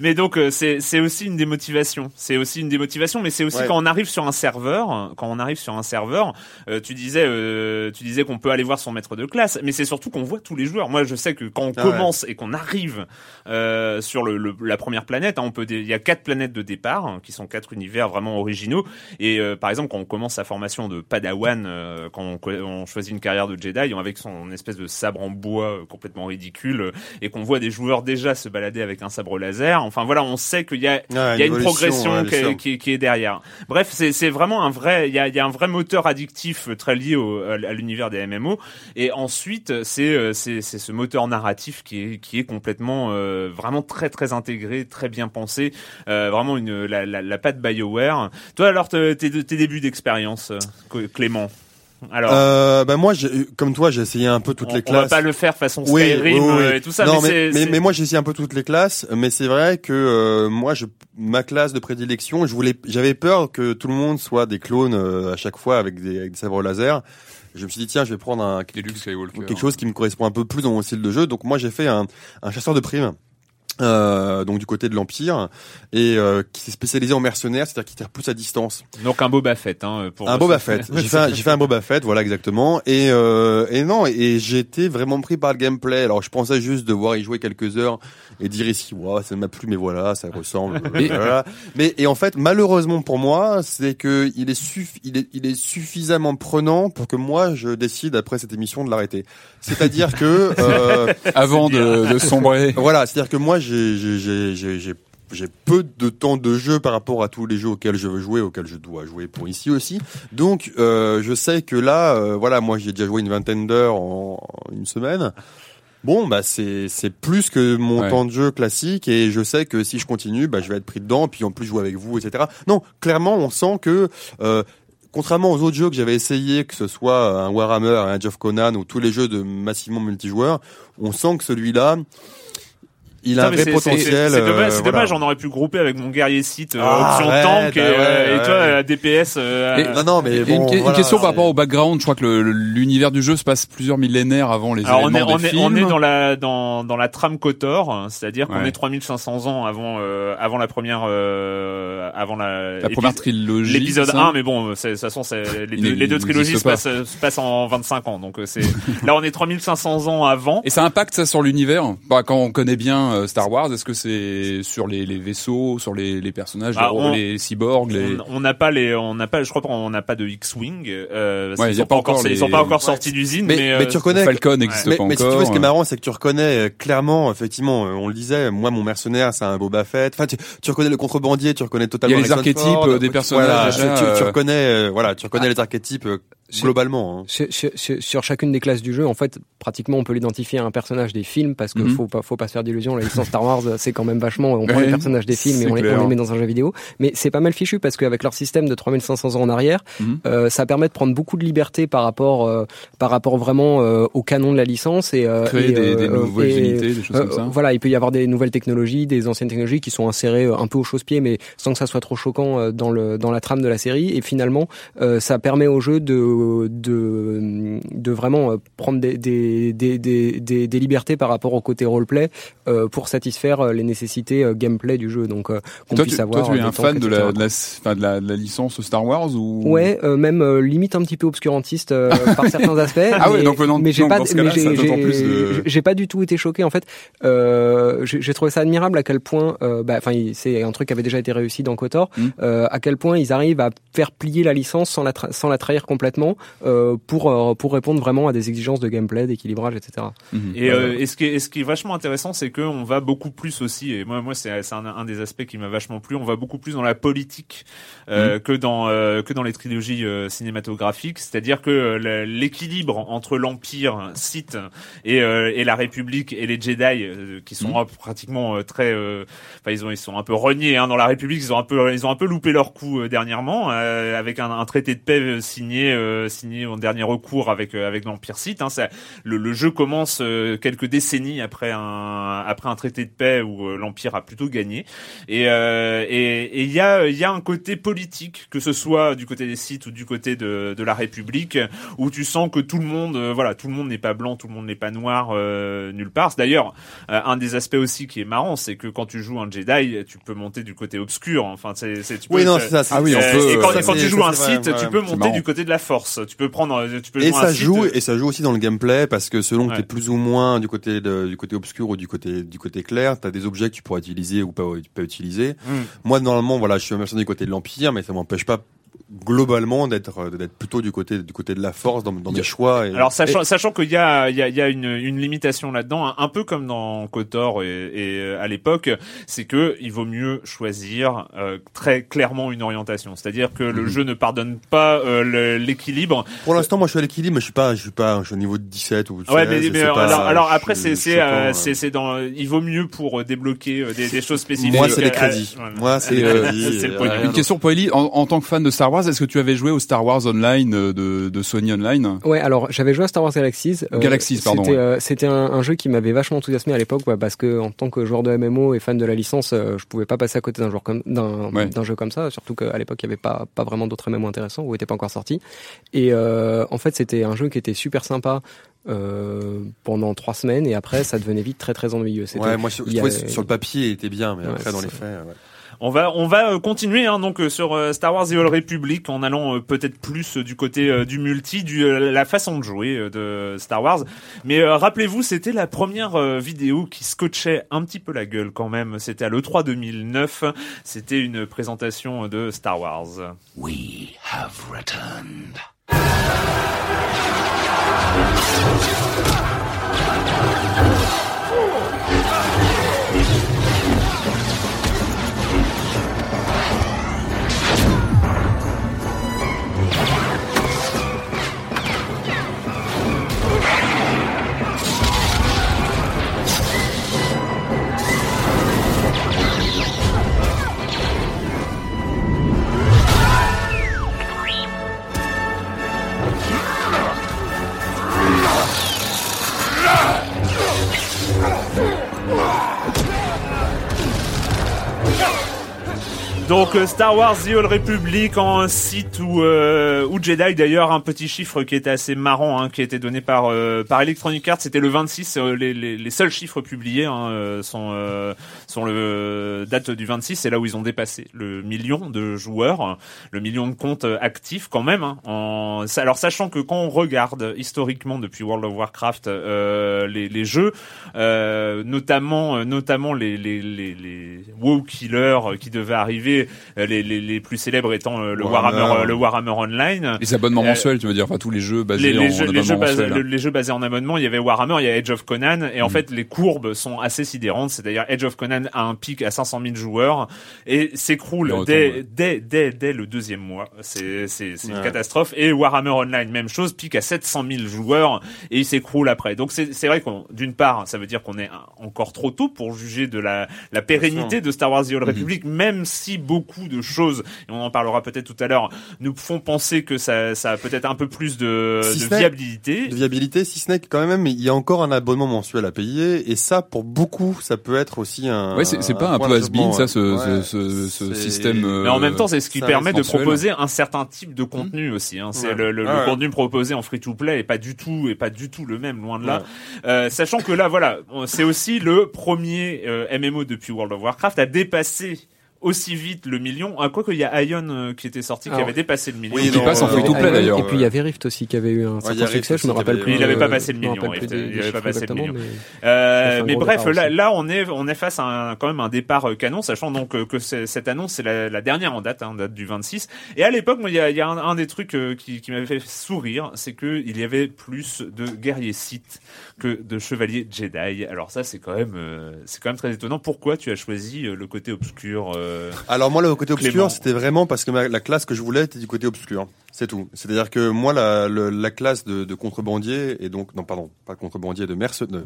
mais donc, euh, c'est c'est aussi une démotivation. C'est aussi une démotivation, mais c'est aussi Ouais. quand on arrive sur un serveur, quand on arrive sur un serveur, euh, tu disais, euh, tu disais qu'on peut aller voir son maître de classe, mais c'est surtout qu'on voit tous les joueurs. Moi, je sais que quand on Ah ouais. commence et qu'on arrive euh, sur le, le- la première planète, hein, on peut, il y a quatre planètes de départ hein, qui sont quatre univers vraiment originaux. Et euh, par exemple, quand on commence sa formation de Padawan, euh, quand on, on choisit une carrière de Jedi, on- avec son espèce de sabre en bois euh, complètement ridicule, euh, et qu'on voit des joueurs déjà se balader avec un sabre laser. Enfin voilà, on sait qu'il y a, Ouais, il y a une progression qui, est, sûr. qui est- qui est derrière. Bref, c'est vraiment un vrai, il y a, il y a un vrai moteur addictif euh, très lié au, à l'univers des MMO. Et ensuite, c'est ce moteur narratif qui est qui est complètement euh, vraiment très très intégré, très bien pensé, euh, vraiment une la, la, la patte Bioware. Toi alors tes débuts d'expérience, Clément? Alors. euh, bah moi, j'ai- comme toi, j'ai essayé un peu toutes on, les on va classes. pas le faire façon Oui, Skyrim oui, oui. euh, et tout ça, non, mais, mais, c'est- mais, mais moi j'ai essayé un peu toutes les classes, mais c'est vrai que euh, moi je ma classe de prédilection, je voulais j'avais peur que tout le monde soit des clones euh, à chaque fois avec des, avec des sabres laser. Je me suis dit tiens, je vais prendre un Skywalker. quelque chose qui me correspond un peu plus dans mon style de jeu. Donc moi j'ai fait un, un chasseur de primes. Euh, donc du côté de l'empire et euh, qui s'est spécialisé en mercenaire, c'est-à-dire qui tire plus à distance. donc un Boba Fett hein, pour Un Boba Fett. J'ai fait, un- j'ai fait un Boba Fett, voilà exactement. Et euh, et non, et été vraiment pris par le gameplay. Alors je pensais juste devoir y jouer quelques heures et dire ici, waouh, ça m'a plu, mais voilà, ça ressemble. voilà. Mais et en fait, malheureusement pour moi, c'est que il est, suff- il est il est suffisamment prenant pour que moi je décide après cette émission de l'arrêter. C'est-à-dire que euh, Avant de, de sombrer. voilà, c'est-à-dire que moi j'ai j'ai j'ai j'ai j'ai j'ai peu de temps de jeu par rapport à tous les jeux auxquels je veux jouer, auxquels je dois jouer pour ici aussi. Donc, euh, je sais que là, euh, voilà, moi j'ai déjà joué une vingtaine d'heures en, une semaine. Bon, bah c'est c'est plus que mon temps de jeu classique et je sais que si je continue, bah je vais être pris dedans. Puis en plus jouer avec vous, etc. Non, clairement, on sent que euh, contrairement aux autres jeux que j'avais essayé, que ce soit un Warhammer, un of Conan ou tous les jeux de massivement multijoueurs, on sent que celui-là, il a un vrai potentiel. C'est dommage, euh, dommage, on aurait pu grouper avec mon guerrier site euh, ah, option tank et, bah euh, et toi euh, DPS. Et, non non mais bon, une, question par rapport au background, je crois que l'univers du jeu se passe plusieurs millénaires avant les Alors éléments on est, des on films. Est, on est dans la dans dans la trame Kotor, c'est-à-dire qu'on est 3500 ans avant avant la première avant la la première trilogie. L'épisode 1 mais bon, de toute façon les, deux, les deux trilogies se passent, se passent en 25 ans. Donc c'est là on est 3500 ans avant. Et ça impacte ça sur l'univers? Bah, quand on connaît bien Star Wars, est-ce que c'est sur les, les, vaisseaux, sur les, les personnages, ah, les, cyborgs les... On n'a pas les, on n'a pas, je crois qu'on n'a pas de X-wing. Euh, ils, sont pas encore, ils sont pas encore sortis d'usine, mais, mais, mais, tu reconnais. Falcon n'existe mais, pas mais encore. Mais si tu vois, ce qui est marrant, c'est que tu reconnais euh, clairement, effectivement, euh, on le disait, moi mon mercenaire, c'est un Boba Fett. Enfin, tu, tu, reconnais le contrebandier, tu reconnais totalement. Il y a les archétypes des personnages. Voilà, tu, tu, reconnais, voilà, tu reconnais ah. les archétypes globalement. Hein. Sur, sur, sur, chacune des classes du jeu, en fait, pratiquement, on peut l'identifier à un personnage des films parce que mhm. faut pas, faut pas se faire d'illusions. La licence Star Wars, c'est quand même vachement. On prend les personnages des films et on les, on les, met dans un jeu vidéo. Mais c'est pas mal fichu parce qu'avec leur système de 3500 ans en arrière, mhm. euh, ça permet de prendre beaucoup de liberté par rapport, euh, par rapport vraiment euh, au canon de la licence et euh, créer et, des, des, nouvelles unités, des choses comme ça. Voilà, il peut y avoir des nouvelles technologies, des anciennes technologies qui sont insérées un peu au chausse-pied, mais sans que ça soit trop choquant dans le dans la trame de la série. Et finalement, ça permet au jeu de, de de, vraiment euh, prendre des, des, des, des, des libertés par rapport au côté roleplay euh, pour satisfaire euh, les nécessités gameplay du jeu. Donc qu'on puisse tu, avoir. Toi, tu es un fan de la, de, la, fin, de, la, de la licence Star Wars ou? Ouais, même limite un petit peu obscurantiste par certains aspects. ah ouais, donc mais j'ai pas, mais j'ai pas du tout été choqué en fait. Euh, j'ai trouvé ça admirable à quel point, bah, enfin, c'est un truc qui avait déjà été réussi dans Kotor, hmm. à quel point ils arrivent à faire plier la licence sans la, sans la trahir complètement pour euh, pour répondre vraiment à des exigences de gameplay, d'équilibrage, etc. Mhm. Et, euh, et, ce qui est, ce qui est vachement intéressant, c'est que on va beaucoup plus aussi. Et moi, moi, c'est un, un, des aspects qui m'a vachement plu. On va beaucoup plus dans la politique euh, mhm. que dans euh, que dans les trilogies cinématographiques. C'est-à-dire que l'équilibre entre l'Empire, Sith et, et la République et les Jedi, qui sont mhm. pratiquement très, enfin ils ont ils sont un peu reniés hein, dans la République. Ils ont un peu ils ont un peu loupé leur coup dernièrement avec un, un, traité de paix signé signé en dernier recours avec euh, avec l'Empire Sith. Hein, le, le, jeu commence euh, quelques décennies après un après un traité de paix où euh, l'Empire a plutôt gagné. Et et il y a il y a un côté politique que ce soit du côté des Sith ou du côté de de la République où tu sens que tout le monde voilà tout le monde n'est pas blanc, tout le monde n'est pas noir nulle part. D'ailleurs un des aspects aussi qui est marrant, c'est que quand tu joues un Jedi, tu peux monter du côté obscur. Enfin c'est c'est oui non c'est ça. Ah oui on peut. Et quand, quand tu joues un Sith, tu peux monter du côté de la Force. Tu peux prendre tu peux et ça joue et ça joue aussi dans le gameplay parce que selon que tu es plus ou moins du côté de, du côté obscur ou du côté du côté clair, tu as des objets que tu pourras utiliser ou pas, pas utiliser. Hmm. Moi normalement voilà, je suis un mercenaire du côté de l'empire mais ça m'empêche pas globalement d'être euh, d'être plutôt du côté du côté de la force dans, dans mes choix. Et, Alors sachant sachant qu'il y a il y a, y a une, une limitation là-dedans, un, peu comme dans Kotor et, et euh, à l'époque, c'est que il vaut mieux choisir euh, très clairement une orientation. C'est-à-dire que le mhm. jeu ne pardonne pas l'équilibre. Pour l'instant, moi je suis à l'équilibre, mais je suis pas je suis pas je suis au niveau de 17 ou 16, Ouais, mais, mais alors, alors après c'est c'est c'est c'est dans il vaut mieux pour débloquer des, des choses spécifiques. Moi c'est les crédits. Moi c'est. Une question pour Ellie en, en tant que fan de Star Wars est-ce que tu avais joué au Star Wars Online euh, de, de Sony Online Ouais, alors j'avais joué à Star Wars Galaxies. Euh, Galaxies, pardon. C'était, euh, c'était un, jeu qui m'avait vachement enthousiasmé à l'époque, parce que en tant que joueur de MMO et fan de la licence, je pouvais pas passer à côté d'un, joueur comme, d'un, d'un jeu comme ça, surtout qu'à l'époque il y avait pas, pas vraiment d'autres MMO intéressants ou n'était pas encore sorti. Et en fait, c'était un jeu qui était super sympa. Euh, pendant trois semaines et après ça devenait vite très très ennuyeux. ouais, moi sur, sur le papier il était bien, mais après dans les faits. Ouais. On va on va euh, continuer hein, donc euh, sur euh, Star Wars The Old Republic en allant peut-être plus du côté du multi, du la façon de jouer de Star Wars. Mais rappelez-vous, c'était la première vidéo qui scotchait un petit peu la gueule quand même. C'était à l'E3 2009. C'était une présentation de Star Wars. We have returned. Donc euh, Star Wars The Old Republic en site ou euh, Jedi d'ailleurs un petit chiffre qui était assez marrant hein, qui a été donné par euh, par Electronic Arts c'était le 26 euh, les, les, les seuls chiffres publiés hein, euh, sont sont le date du 26 c'est là où ils ont dépassé le million de joueurs le million de comptes actifs quand même hein, en alors sachant que quand on regarde historiquement depuis World of Warcraft les, les jeux notamment notamment les les les, les WoW killers qui devaient arriver les, les, les, plus célèbres étant euh, le Warhammer, Warhammer, le Warhammer Online. Les abonnements euh, mensuels, tu veux dire, enfin tous les jeux basés les, en, jeux, les jeux, basés, mensuel, les jeux basés en abonnement, il y avait Warhammer, il y a Edge of Conan, et en mm. fait les courbes sont assez sidérantes. C'est-à-dire Edge of Conan a un pic à 500 000 joueurs et s'écroule dès, dès, dès, dès le deuxième mois. C'est ouais. une catastrophe. Et Warhammer Online, même chose, pic à 700 000 joueurs et il s'écroule après. Donc c'est vrai qu'on d'une part, ça veut dire qu'on est encore trop tôt pour juger de la, la pérennité de Star Wars The Old mm-hmm. Republic, même si beaucoup de choses, et on en parlera peut-être tout à l'heure, nous font penser que ça, ça a peut-être un peu plus de, si de viabilité. De viabilité, si ce n'est que quand même, il y a encore un abonnement mensuel à payer, et ça, pour beaucoup, ça peut être aussi un. Ouais, c'est pas un, peu has ça, ce, ouais, ce, ce, ce système. Mais en même temps, c'est ce qui permet de proposer un certain type de contenu mmh. aussi. Hein. C'est ouais. le, le, ah, le contenu proposé en free-to-play est pas du tout, est pas du tout le même, loin de là. Euh, sachant que là, voilà, c'est aussi le premier euh, MMO depuis World of Warcraft à dépasser aussi vite le million. À quoi qu'il y a Ion euh, qui était sorti, Alors, qui avait dépassé le million. Oui, qui passe en free to play d'ailleurs. Et puis il y avait Rift aussi qui avait eu un certain ouais, succès, je me rappelle plus. Il n'avait pas passé le million. Rift, il n'avait pas passé le million. Mais, euh, mais bref, là, là, on est, on est face à un, quand même un départ euh, canon, sachant donc euh, que cette annonce c'est la, la, dernière en date, hein, date du 26. Et à l'époque, il y a, il y a un, un, des trucs qui, qui m'avait fait sourire, c'est que il y avait plus de guerriers Sith que de chevaliers Jedi. Alors ça, c'est quand même, c'est quand même très étonnant. Pourquoi tu as choisi le côté obscur Alors moi, le côté obscur, c'était vraiment parce que ma, la classe que je voulais était du côté obscur. C'est tout. C'est-à-dire que moi, la, le, la classe de, de, contrebandier et donc non, pardon, pas contrebandier, de merce, de,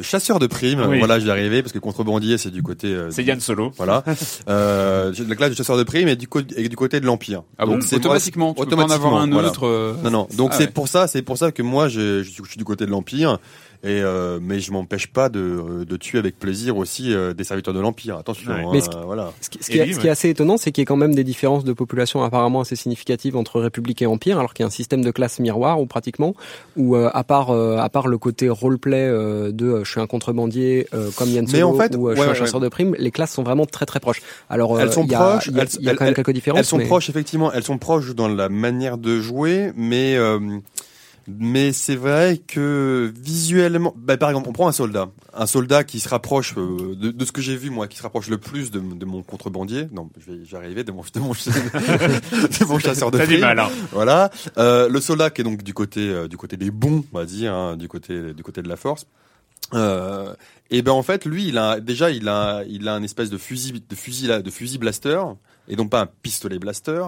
chasseur de primes. Oui. Voilà, j'y arrivé parce que contrebandier, c'est du côté. Euh, c'est Yann Solo. Voilà. euh, la classe de chasseur de primes est du, et du côté de l'empire. Ah bon. C'est automatiquement. Moi, tu automatiquement. Peux pas en avoir un voilà. autre. Euh... Non, non. Donc ah, c'est ouais. pour ça, c'est pour ça que moi, je, je, suis du côté de l'empire. Et euh, mais je m'empêche pas de, de tuer avec plaisir aussi euh, des serviteurs de l'empire. Attention, ouais. hein, mais ce qui, voilà. Ce qui, ce qui, est, ce qui est assez étonnant, c'est qu'il y a quand même des différences de population apparemment assez significatives entre République et Empire, alors qu'il y a un système de classe miroir ou pratiquement, où euh, à part à part le côté roleplay de je suis un contrebandier comme Yann Solo en fait, ou je ouais, suis un chasseur ouais. de primes, les classes sont vraiment très très proches. Alors elles sont y a, proches, il y a, il y a quand même quelques différences. Elles sont mais... proches effectivement, elles sont proches dans la manière de jouer, mais mais c'est vrai que visuellement, bah, par exemple, on prend un soldat, un soldat qui se rapproche euh, de, de, ce que j'ai vu moi, qui se rapproche le plus de, de mon contrebandier. Non, je vais, j'y arriver de mon, de mon, de mon chasseur de. Mal, hein. Voilà, euh, le soldat qui est donc du côté, euh, du côté des bons, on va dire, hein, du côté, du côté de la force. Euh, et ben en fait, lui, il a déjà, il a, il a un espèce de fusil, de fusil, de fusil blaster et non pas un pistolet blaster.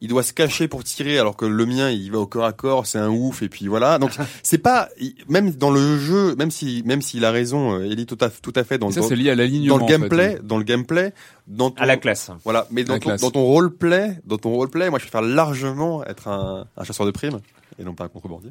Il doit se cacher pour tirer alors que le mien il va au corps à corps, c'est un ouf et puis voilà. Donc c'est pas même dans le jeu, même si même s'il a raison, Ellie tout à tout à fait dans ça, le c'est lié à l'alignement dans le gameplay, en fait, dans le gameplay, dans ton, à la classe. Voilà, mais dans ton, dans ton roleplay, dans ton roleplay, moi je préfère largement être un, un chasseur de primes et non pas un contrebandier.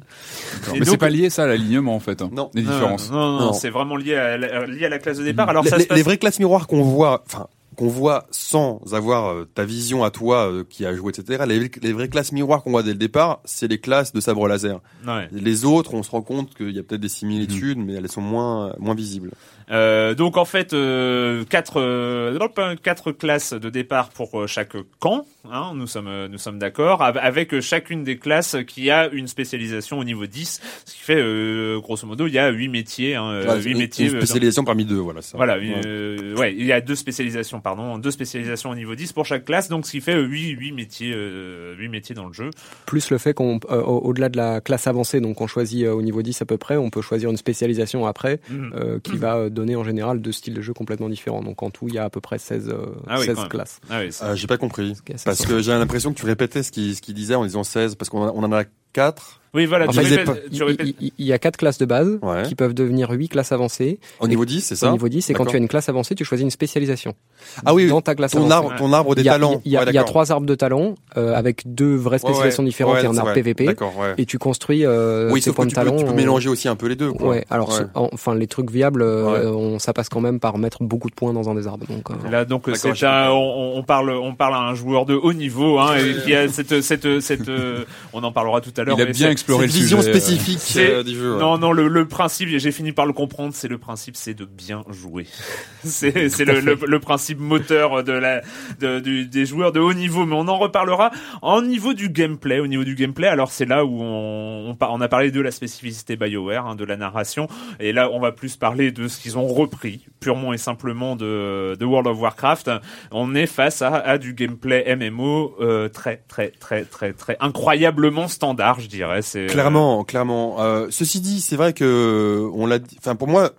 Mais c'est pas lié ça à l'alignement en fait. Hein, non, les différences. Non, non, non, non. c'est vraiment lié à, la, lié à la classe de départ. Alors les, ça les, passe... les vraies classes miroirs qu'on voit, enfin qu'on voit sans avoir euh, ta vision à toi euh, qui a joué, etc. Les, les vraies classes miroirs qu'on voit dès le départ, c'est les classes de sabre laser. Ouais. Les autres, on se rend compte qu'il y a peut-être des similitudes, mmh. mais elles sont moins moins visibles. Euh, donc en fait, euh, quatre, euh, quatre classes de départ pour chaque camp. Hein, nous sommes, nous sommes d'accord, avec chacune des classes qui a une spécialisation au niveau 10, ce qui fait euh, grosso modo il y a huit métiers. Hein, ouais, huit une, métiers. Une spécialisation parmi deux, voilà. Ça. Voilà, ouais. ouais. il y a deux spécialisations, pardon, deux spécialisations au niveau 10 pour chaque classe, donc ce qui fait huit, huit métiers, huit métiers dans le jeu. Plus le fait qu'on, euh, au-delà de la classe avancée, donc on choisit au niveau 10 à peu près, on peut choisir une spécialisation après mmh. qui mmh. va donner en général deux styles de jeu complètement différents. Donc en tout, il y a à peu près 16, euh, ah oui, 16 classes. Ah oui, euh, j'ai pas compris. Parce que j'ai l'impression que tu répétais ce qu'il ce qu disait en disant 16, parce qu'on on en a 4 Oui, voilà, En tu fait, répètes- Il, tu répètes- il- il y a quatre classes de base Ouais. qui peuvent devenir huit classes avancées. Au niveau 10, c'est ça Au niveau 10, et quand tu as une classe avancée, tu choisis une spécialisation. Ah oui, dans ta classe ton avancée. arbre, ton arbre des il y a, talents. il y a- Ouais, il y a d'accord. trois arbres de talent euh, avec deux vraies Ouais, ouais. spécialisations différentes Ouais, et un c'est arbre. PVP. Et tu construis euh, Oui, tes points de talent. tu peux mélanger aussi un peu les deux. Quoi. Ouais, alors Ouais. ce- en- enfin les trucs viables, euh, on, ça passe quand même par mettre beaucoup de points dans un des arbres. Donc, euh, Là donc c'est on, parle on parle à un joueur de haut niveau hein, et qui a cette cette cette on en parlera tout à l'heure. Il a mais bien exploré C'est le vision sujet, euh. spécifique euh, du jeu. ouais. Non non le, le principe j'ai fini par le comprendre c'est le principe c'est de bien jouer. c'est c'est le, le, le principe moteur de la de, du, des joueurs de haut niveau mais on en reparlera en niveau du gameplay au niveau du gameplay alors c'est là où on on, on a parlé de la spécificité BioWare hein, de la narration et là on va plus parler de ce qu'ils ont repris purement et simplement de de World of Warcraft. On est face à, à du gameplay MMO euh, très très très très très incroyablement standard je dirais c'est euh, Clairement, clairement. Euh, ceci dit, c'est vrai que on l'a. Enfin, pour moi,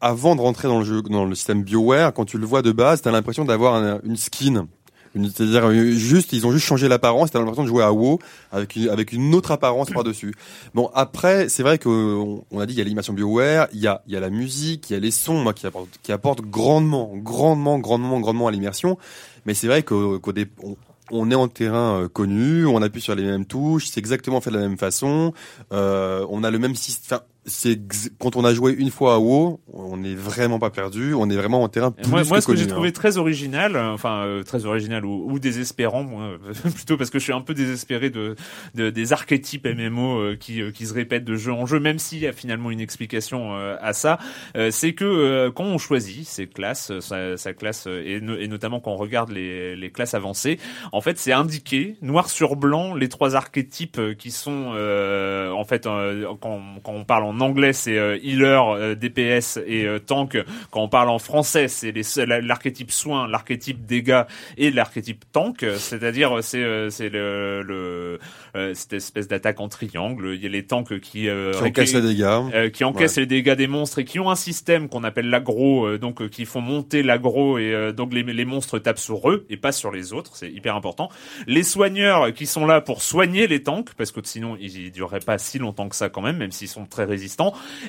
avant de rentrer dans le jeu, dans le système Bioware, quand tu le vois de base, t'as l'impression d'avoir un- une skin. C'est-à-dire euh, juste, ils ont juste changé l'apparence. T'as l'impression de jouer à WoW avec une, autre apparence par dessus. Bon, après, c'est vrai que on, a dit il y a l'animation Bioware, il y a, il y a la musique, il y a les sons, moi qui apportent, grandement, grandement, grandement, grandement à l'immersion. Mais c'est vrai qu'au, on, on est en terrain euh, connu, on appuie sur les mêmes touches, c'est exactement fait de la même façon. Euh, on a le même système. C'est quand on a joué une fois à WoW, on n'est vraiment pas perdu, on est vraiment en terrain plus Moi, que moi, ce que j'ai connu, trouvé hein. très original, euh, enfin euh, très original ou, ou désespérant, moi, plutôt parce que je suis un peu désespéré de, de- des archétypes MMO euh, qui, euh, qui se répètent de jeu en jeu, même s'il y a finalement une explication euh, à ça, euh, c'est que euh, quand on choisit ses classes, sa, sa classe et, no- et notamment quand on regarde les, les classes avancées, en fait, c'est indiqué noir sur blanc les trois archétypes qui sont euh, en fait euh, quand, quand on parle en anglais, c'est euh, healer, euh, DPS et euh, tank. Quand on parle en français, c'est l'archétype soin, l'archétype dégâts et l'archétype tank. C'est-à-dire, c'est euh, c'est le, le euh, cette espèce d'attaque en triangle. Il y a les tanks qui euh, Qui encaisse les dégâts. euh, qui encaissent les dégâts des monstres et qui ont un système qu'on appelle l'aggro, euh, donc qui font monter l'aggro et euh, donc les, les monstres tapent sur eux et pas sur les autres, c'est hyper important. Les soigneurs qui sont là pour soigner les tanks parce que sinon ils, ils dureraient pas si longtemps que ça quand même, même s'ils sont très résistants.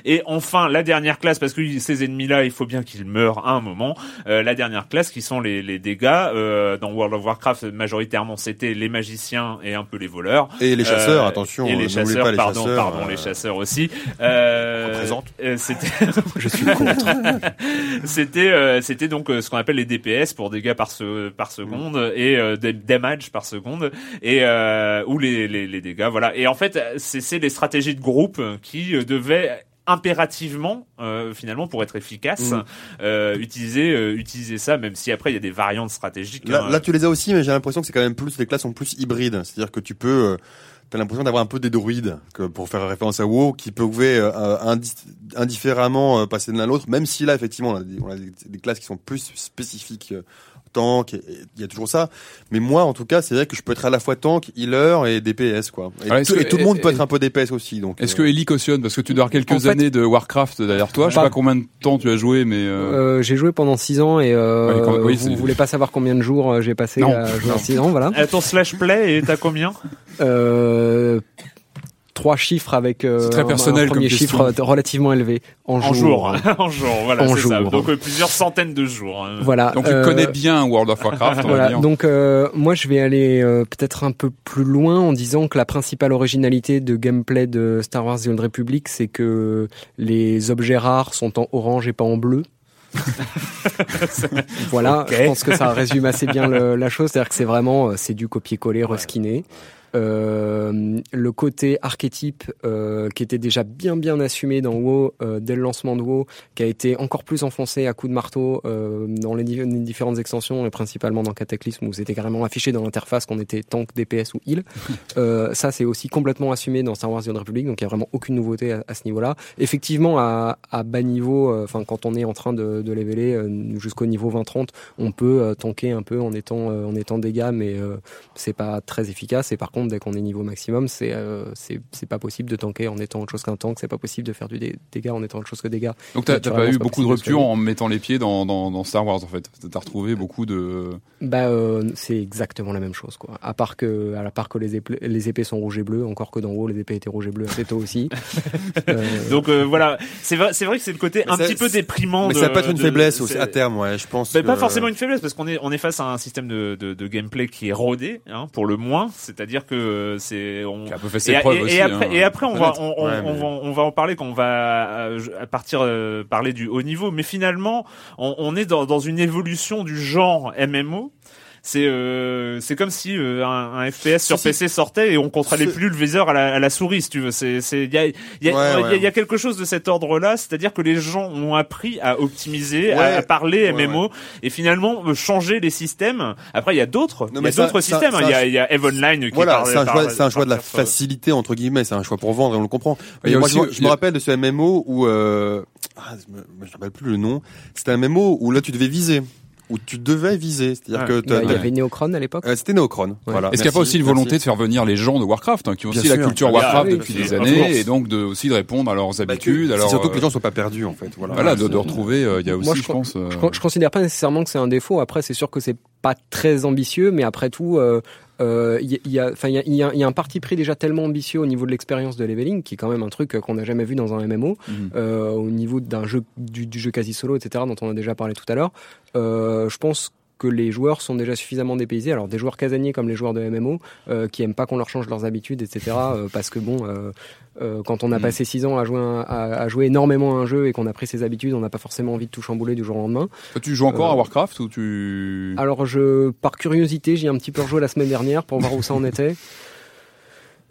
Et enfin la dernière classe parce que ces ennemis-là, il faut bien qu'ils meurent à un moment. euh, la dernière classe qui sont les, les dégâts euh, dans World of Warcraft majoritairement c'était les magiciens et un peu les voleurs. Et les chasseurs, Euh, attention. Et les chasseurs, pas les pardon, chasseurs, pardon, euh, les chasseurs aussi. Euh, Représente. C'était, je suis contre. c'était, euh, c'était donc euh, ce qu'on appelle les DPS pour dégâts par se, par seconde et euh, des- damage par seconde et euh, ou les, les, les dégâts, voilà. Et en fait, c'est, c'est les stratégies de groupe qui euh, devaient impérativement euh, finalement pour être efficace Mm. euh, utiliser euh, utiliser ça même si après il y a des variantes stratégiques Là, hein. là, tu les as aussi, mais j'ai l'impression que c'est quand même plus, les classes sont plus hybrides. C'est-à-dire que tu peux, t'as l'impression d'avoir un peu des druides, que pour faire référence à WoW, qui pouvaient euh, indi- indifféremment euh, passer de l'un à l'autre, même si là, effectivement, on a des, on a des, des classes qui sont plus spécifiques tank, il y a toujours ça. Mais moi, en tout cas, c'est vrai que je peux être à la fois tank, healer et DPS, quoi. Et, tout, que- et tout le monde peut être un peu DPS aussi, donc. Est-ce euh, que Ellie cautionne? Parce que tu dois avoir quelques En fait- années de Warcraft derrière toi. Je sais Bah- pas combien de temps tu as joué, mais euh, Euh, j'ai joué pendant 6 ans et euh, Ouais, quand- oui, vous voulez pas savoir combien de jours j'ai passé Non. à jouer Non. à 6 ans, voilà. Ton slash play et t'as combien? Euh, trois chiffres avec euh, très personnel un premier comme question. chiffre relativement élevé en, en jour en jour voilà c'est ça jour. donc euh, plusieurs centaines de jours hein. Voilà. donc tu euh, connais bien World of Warcraft. Voilà, dire. donc euh, moi je vais aller euh, peut-être un peu plus loin en disant que la principale originalité de gameplay de Star Wars The Old Republic, c'est que les objets rares sont en orange et pas en bleu. voilà, je pense que ça résume assez bien le- la chose, c'est-à-dire que c'est vraiment c'est du copier-coller, reskiné. Euh, le côté archétype euh, qui était déjà bien bien assumé dans WoW euh, dès le lancement de WoW, qui a été encore plus enfoncé à coups de marteau euh, dans les, di- les différentes extensions et principalement dans Cataclysme où c'était carrément affiché dans l'interface qu'on était tank, DPS ou heal. Euh, ça c'est aussi complètement assumé dans Star Wars The Old Republic, donc il y a vraiment aucune nouveauté à, à ce niveau-là. Effectivement à, à bas niveau, enfin quand on est en train de, de leveler jusqu'au niveau 20-30, on peut tanker un peu en étant en étant dégâts, mais euh, c'est pas très efficace. Et par contre compte dès qu'on est niveau maximum, c'est euh, c'est c'est pas possible de tanker en étant autre chose qu'un tank, c'est pas possible de faire du dé- dégât en étant autre chose que dégâts. Donc t'as pas eu pas beaucoup de ruptures en mettant les pieds dans, dans, dans Star Wars en fait. T'as retrouvé beaucoup de. Bah, euh, c'est exactement la même chose, quoi. À part que, à la part que les, épées, les épées sont rouges et bleues, encore que d'en haut, les épées étaient rouges et bleues assez tôt aussi. Euh, Donc euh, voilà, c'est vrai, c'est vrai que c'est le côté Mais un ça- petit peu déprimant. Mais de- ça peut être une de- faiblesse aussi à terme, ouais. Je pense. Mais que- pas forcément une faiblesse parce qu'on est on est face à un système de, de, de gameplay qui est rodé hein, pour le moins, c'est-à-dire que c'est on a un peu fait ses et, preuves et- aussi. et après, hein, et après on va on, on, Ouais, on mais- va on va en parler quand on va euh, à partir euh, parler du haut niveau, mais finalement on, on est dans, dans une évolution du genre MMO. C'est euh, c'est comme si euh, un, un FPS sur Si, si. PC sortait et on contrôlait plus le viseur à la, à la souris si tu veux. C'est c'est il y a il y a, Ouais, il y a- ouais. il y a quelque chose de cet ordre-là, c'est-à-dire que les gens ont appris à optimiser, à, Ouais. à parler Ouais, MMO et finalement euh, changer les systèmes. Après il y a d'autres, il Non, y mais a ça- d'autres systèmes. hein. Il y a il y a Eve Online qui Voilà, c'est un choix, c'est un choix de la facilité entre guillemets, c'est un choix pour vendre et on le comprend. A moi, aussi- je, me- je rappelle de ce MMO où, euh, ah, je me rappelle plus le nom. C'était un MMO où là tu devais viser, où tu devais viser, c'est-à-dire Ouais. que il y a- t'as- il y avait Neocron à l'époque. euh, c'était Neocron. Voilà. Est-ce qu'il n'y a pas aussi une merci. volonté de faire venir les gens de Warcraft, hein, qui ont Bien aussi la culture Ah, Warcraft oui, depuis des années, et donc de aussi de répondre à leurs Bah, habitudes, leurs, surtout que euh, les gens soient pas perdus en fait. Voilà. voilà, de, retrouver. euh, Il y a aussi, Moi, je, je pense. euh, Je, je considère pas nécessairement que c'est un défaut. Après, c'est sûr que c'est pas très ambitieux, mais après tout, euh, il y, a, y a, y a- il y a un parti pris déjà tellement ambitieux au niveau de l'expérience de leveling, qui est quand même un truc qu'on n'a jamais vu dans un MMO, Mhm. euh, au niveau d'un jeu, du, du jeu quasi solo, etc., dont on a déjà parlé tout à l'heure. Euh, je pense que les joueurs sont déjà suffisamment dépaysés. Alors des joueurs casaniers comme les joueurs de MMO euh, qui aiment pas qu'on leur change leurs habitudes, etc. euh, parce que bon, euh, quand on a Mm. passé six ans à jouer, un- à, à jouer énormément à un jeu et qu'on a pris ses habitudes, on n'a pas forcément envie de tout chambouler du jour au lendemain. Tu joues encore Euh, à Warcraft ou tu Alors je, par curiosité, j'y ai un petit peu rejoué la semaine dernière pour voir où ça en était.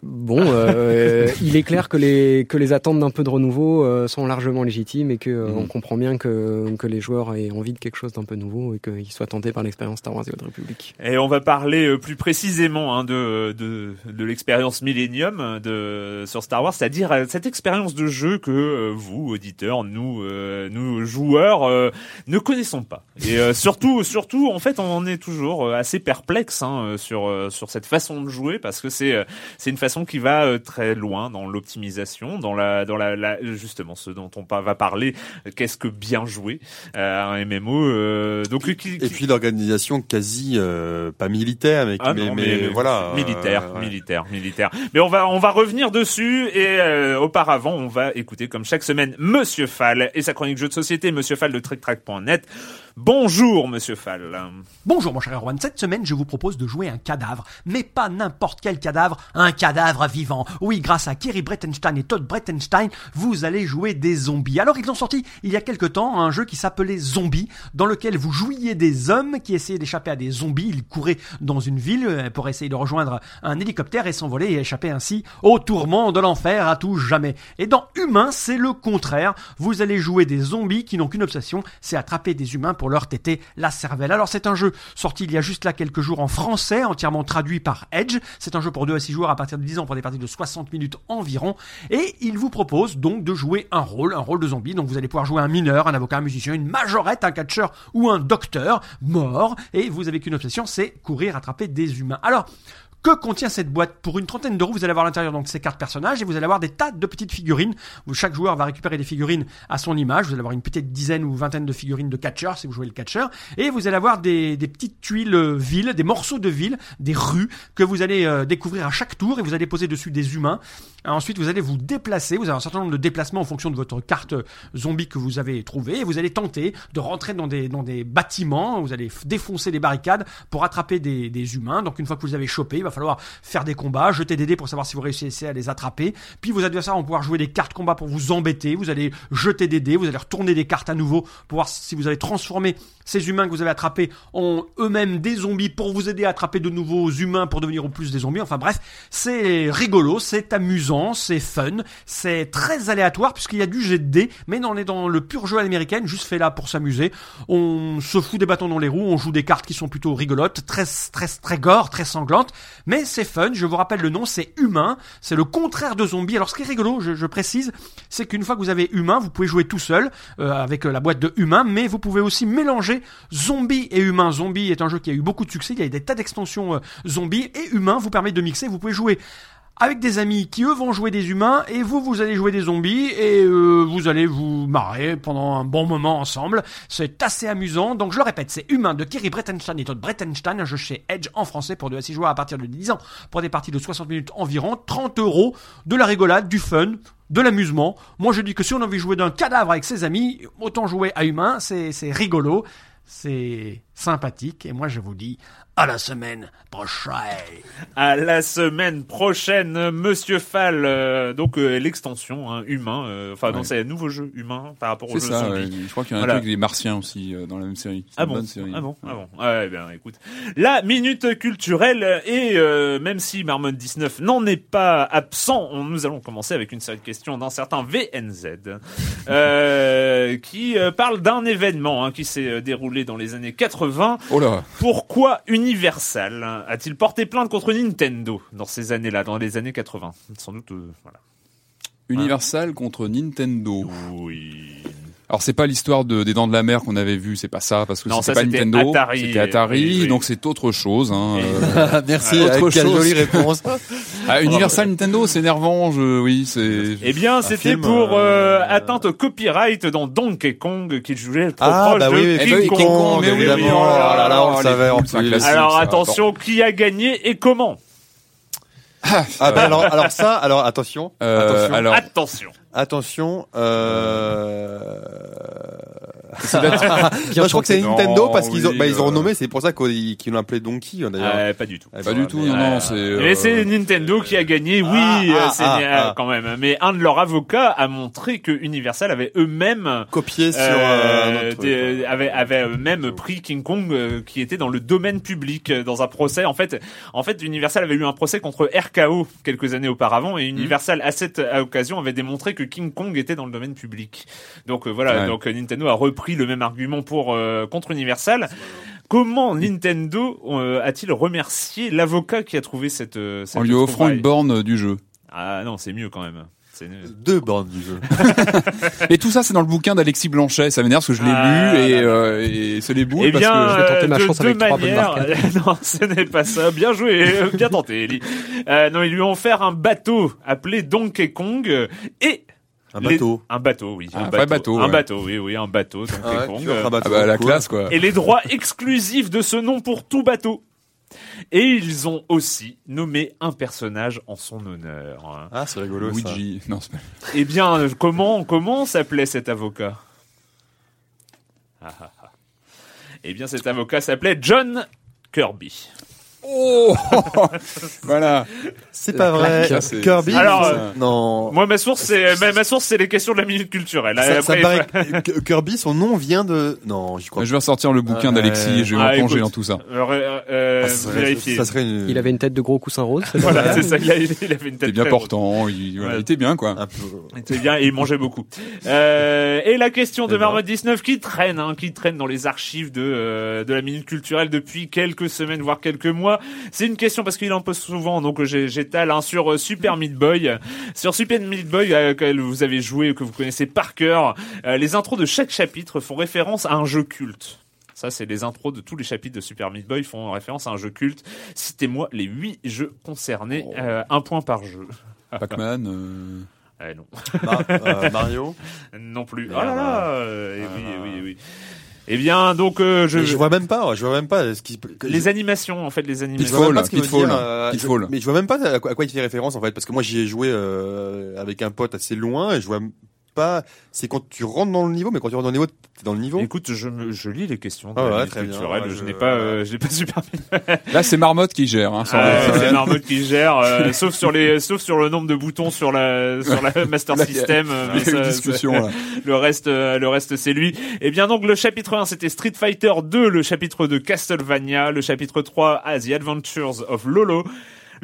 Bon, euh, il est clair que les que les attentes d'un peu de renouveau euh, sont largement légitimes et que euh, Mhm. on comprend bien que que les joueurs aient envie de quelque chose d'un peu nouveau et qu'ils soient tentés par l'expérience Star Wars et Haute République. Et on va parler euh, plus précisément hein, de, de, de l'expérience Millennium euh, de, sur Star Wars, c'est-à-dire euh, cette expérience de jeu que euh, vous, auditeurs, nous, euh, nous joueurs, euh, ne connaissons pas. Et euh, surtout, surtout, en fait, on est toujours euh, assez perplexe hein, euh, sur euh, sur cette façon de jouer parce que c'est euh, c'est une façon qui va euh, très loin dans l'optimisation, dans la dans la, la- justement ce dont on va parler. euh, Qu'est-ce que bien jouer euh, à un MMO euh, Donc qui, Et puis l'organisation quasi euh, pas militaire, mais, ah mais, non, mais, voilà, euh, militaire, ouais. militaire, militaire. Mais on va on va revenir dessus et euh, auparavant on va écouter comme chaque semaine Monsieur Fall et sa chronique jeux de société, Monsieur Fall de TrickTrack.net. Bonjour Monsieur Fall. Bonjour mon cher Erwan, cette semaine je vous propose de jouer un cadavre, mais pas n'importe quel cadavre, un cadavre Oui, grâce à Kerry Brettenstein et Todd Brettenstein, vous allez jouer des zombies. Alors ils ont sorti il y a quelque temps un jeu qui s'appelait Zombie, dans lequel vous jouiez des hommes qui essayaient d'échapper à des zombies, ils couraient dans une ville euh, pour essayer de rejoindre un hélicoptère et s'envoler et échapper ainsi au tourment de l'enfer à tout jamais. Et dans Humain, c'est le contraire, vous allez jouer des zombies qui n'ont qu'une obsession, c'est attraper des humains pour leur téter la cervelle. Alors c'est un jeu sorti il y a juste là quelques jours en français, entièrement traduit par Edge. C'est un jeu pour 2 à 6 joueurs à partir de 10 ans pour des parties de 60 minutes environ. Et il vous propose donc de jouer un rôle, un rôle de zombie. Donc vous allez pouvoir jouer un mineur, un avocat, un musicien, une majorette, un catcheur ou un docteur mort. Et vous avez qu'une obsession, c'est courir, attraper des humains. Alors, que contient cette boîte Pour une trentaine d'euros, vous allez avoir à l'intérieur donc ces cartes personnages et vous allez avoir des tas de petites figurines. Où chaque joueur va récupérer des figurines à son image. Vous allez avoir une petite dizaine ou vingtaine de figurines de catcheurs si vous jouez le catcheur. Et vous allez avoir des, petites tuiles euh, villes, des morceaux de ville, des rues que vous allez euh, découvrir à chaque tour et vous allez poser dessus des humains. Ensuite, vous allez vous déplacer. Vous avez un certain nombre de déplacements en fonction de votre carte zombie que vous avez trouvée. Et vous allez tenter de rentrer dans des, bâtiments. Vous allez défoncer des barricades pour attraper des, des humains. Donc, une fois que vous les avez chopés, il va falloir faire des combats, jeter des dés pour savoir si vous réussissez à les attraper. Puis vos adversaires vont pouvoir jouer des cartes combat pour vous embêter. Vous allez jeter des dés. Vous allez retourner des cartes à nouveau pour voir si vous allez transformer ces humains que vous avez attrapés en eux-mêmes des zombies pour vous aider à attraper de nouveaux humains pour devenir au plus des zombies. Enfin bref, c'est rigolo, c'est amusant, c'est fun, c'est très aléatoire puisqu'il y a du jet de dés, mais on est dans le pur jeu à l'américaine, juste fait là pour s'amuser. On se fout des bâtons dans les roues, on joue des cartes qui sont plutôt rigolotes, très très très gore, très sanglantes, mais c'est fun. Je vous rappelle le nom, c'est humain. C'est le contraire de zombie. Alors ce qui est rigolo, je, précise, c'est qu'une fois que vous avez humain, vous pouvez jouer tout seul euh, avec la boîte de humain, mais vous pouvez aussi mélanger zombie et humain. Zombie est un jeu qui a eu beaucoup de succès. Il y a des tas d'extensions euh, zombie et humain vous permet de mixer. Vous pouvez jouer avec des amis qui eux vont jouer des humains et vous vous allez jouer des zombies et euh, vous allez vous marrer pendant un bon moment ensemble. C'est assez amusant. Donc je le répète, c'est Humain de Kerry Brettenstein et Todd Brettenstein, un jeu chez Edge en français pour 2 à 6 joueurs à partir de 10 ans pour des parties de 60 minutes environ, 30 euros, de la rigolade, du fun, de l'amusement. Moi je dis que si on a envie de jouer d'un cadavre avec ses amis, autant jouer à Humain, c'est c'est rigolo, c'est sympathique et moi je vous dis à la semaine prochaine. À la semaine prochaine, Monsieur Fall. euh, donc euh, l'extension hein, humain. euh, Enfin non, Ouais. c'est un nouveau jeu humain par rapport au C'est jeu ça, zombie. ouais. je crois qu'il y a Voilà. un truc des martiens aussi euh, dans la même série. Ah une bon, bonne série. ah bon, ah bon. Ouais, ben écoute. La minute culturelle et euh, même si Marmot 19 n'en est pas absent, on- nous allons commencer avec une série de questions d'un certain VNZ euh, qui euh, parle d'un événement hein, qui s'est euh, déroulé dans les années 80. Oh là Pourquoi Universal a-t-il porté plainte contre Nintendo dans ces années-là, dans les années 80 Sans doute, euh, voilà. Universal contre Nintendo. Oui. Alors c'est pas l'histoire de, des Dents de la Mer qu'on avait vu, c'est pas ça parce que ça, pas c'était Nintendo, Atari. c'était Atari, Oui, oui. donc c'est autre chose. Hein, euh. Merci, Autre quelle chose. jolie réponse. Ah, Universal Nintendo, c'est énervant, je, oui, c'est. Eh bien, c'était film, pour euh, euh, atteinte au copyright dans Donkey Kong qui jouait trop Ah, proche bah de oui, oui, King Eh oui, Kong. Kong, mais oui, évidemment. oui, oh là là, on le savait, en c'est plus. Alors ça. attention, qui a gagné et comment? Ah, bah, alors, alors ça, alors attention, Euh, attention, alors, Attention. Attention. Euh... Moi, je crois que c'est Nintendo parce qu'ils ont, bah, ils ont euh. renommé, c'est pour ça qu'ils l'ont appelé Donkey hein, d'ailleurs. Euh, pas du tout. Pas bah, du tout, mais- non, Euh, c'est. Mais euh, c'est Nintendo qui a gagné, oui, Ah, euh, ah, c'est ah, euh, quand même. Mais un de leurs avocats a montré que Universal avait eux-mêmes Copié sur euh, euh, des- avait, avait eux-mêmes pris King Kong euh, qui était dans le domaine public euh, dans un procès. En fait, en fait, Universal avait eu un procès contre RKO quelques années auparavant et Universal à cette euh, occasion avait démontré que King Kong était dans le domaine public. Donc euh, voilà, donc euh, Nintendo a repris le même argument pour euh, contre Universal. Comment Nintendo euh, a-t-il remercié l'avocat qui a trouvé cette, euh, cette en lui offrant une borne du jeu. Ah non, c'est mieux quand même. Deux bornes du jeu. Et tout ça, c'est dans le bouquin d'Alexis Blanchet. Ça m'énerve parce que je l'ai Ah, lu et, euh, et c'est les boules Eh parce bien, que je vais tenter ma de chance deux avec trois bonnes manières. marques. non, ce n'est pas ça. Bien joué, bien tenté, Ellie. Euh, non, ils lui ont offert un bateau appelé Donkey Kong et Un les- bateau. un bateau, oui, Un un vrai bateau, un bateau, oui, oui, un bateau Donkey Ah ouais, un euh, bateau, ah bah la classe quoi. et les droits exclusifs de ce nom pour tout bateau. Et ils ont aussi nommé un personnage en son honneur. hein. Ah, c'est rigolo ça. Luigi. Non, c'est pas. Eh bien, euh, comment comment s'appelait cet avocat? Ah, ah, ah. Eh bien, cet avocat s'appelait John Kirby. Oh Voilà. C'est pas vrai. c'est- Kirby. Alors, euh, non. Moi, ma source, c'est ma, ma source, c'est les questions de la minute culturelle. Ça, ça Après, me paraît que Kirby, son nom vient de. Non, j'y crois Je vais ressortir le bouquin Ouais. d'Alexis et je vais Ah, me plonger écoute. dans tout ça. euh, euh, euh, pas. Ça serait, vérifier. ça serait une- Il avait une tête de gros coussin rose. c'est ça Voilà, c'est ça. Il, a- il avait une tête C'était bien très portant. Il, voilà, Ouais. il était bien quoi. un peu. Il était bien et il mangeait beaucoup. Euh, et la question de Eh ben. Marmot 19 qui traîne, hein, qui traîne dans les archives de euh, de la minute culturelle depuis quelques semaines voire quelques mois. C'est une question parce qu'il en pose souvent, donc j'ai- j'étale hein, sur euh, Super Meat Boy. Sur Super Meat Boy, euh, que vous avez joué, que vous connaissez par cœur, euh, les intros de chaque chapitre font référence à un jeu culte. Ça, c'est les intros de tous les chapitres de Super Meat Boy font référence à un jeu culte. Citez-moi les huit jeux concernés, euh, un point par jeu. Pac-Man. euh, Eh non. Mar- euh, Mario. Non plus. Oh là là euh, eh Ah. oui, eh oui, eh oui. Eh bien, donc, euh, je, Je, je vois même pas. Je vois même pas ce qui. les animations, en fait, les je animations. vois même Pitfall, pas ce qu'il veut Pitfall, dire, euh, Pitfall. je- mais je vois même pas à quoi, à quoi il fait référence en fait, parce que moi j'y ai joué euh, avec un pote assez loin et je vois pas. C'est quand tu rentres dans le niveau, mais quand tu rentres dans le niveau, t'es dans le niveau. Écoute, je, je lis les questions. Ah ouais, très bien. Ouais, je je- n'ai pas, euh, je n'ai pas super. Là, c'est Marmotte qui gère. Hein, doute. c'est Marmotte qui gère, euh, sauf sur les, sauf sur le nombre de boutons sur la, sur la Master Là, il y a- System. euh, y a eu ça- une discussion là. Le reste, euh, le reste, c'est lui. Et bien donc le chapitre 1, c'était Street Fighter 2, le chapitre de Castlevania, le chapitre 3, ah, The Adventures of Lolo.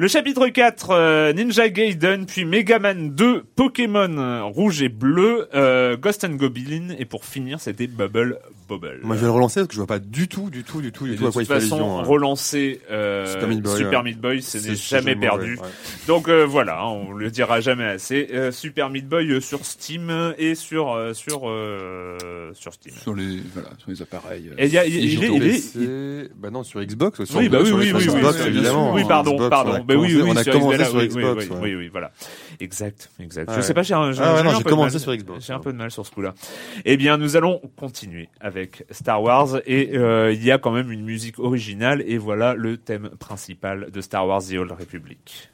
Le chapitre 4, euh, Ninja Gaiden, puis Mega Man 2, Pokémon euh, rouge et bleu, euh, Ghost and Goblin, et pour finir, c'était Bubble Bobble. Moi, je vais le relancer parce que je vois pas du tout, du tout, du tout, du tout de à quoi toute il fait façon, allusion. hein. relancer euh, Super Meat Boy, Super. Meat Boy, ce C'est- n'est jamais mauvais, perdu. ouais. Donc euh, voilà, on le dira jamais assez. Euh, Super Meat Boy euh, sur Steam et sur euh, sur euh, sur Steam. Sur les, voilà, sur les appareils. Et il y a- il- il est- il est- bah non, sur Xbox. Sur, Oui, bah oui, oui, oui, oui, Xbox, oui, évidemment. Oui, pardon, Xbox, pardon. on a Bah oui, oui, commencé- on a sur commencé Xbox, sur oui, Xbox. oui, oui, ouais. oui, oui, voilà. Exact, exact. Je sais pas, de commencé sur Xbox. J'ai un peu de mal sur ce coup-là. Eh bien, nous allons continuer avec Star Wars et euh, il y a quand même une musique originale et voilà le thème principal de Star Wars The Old Republic.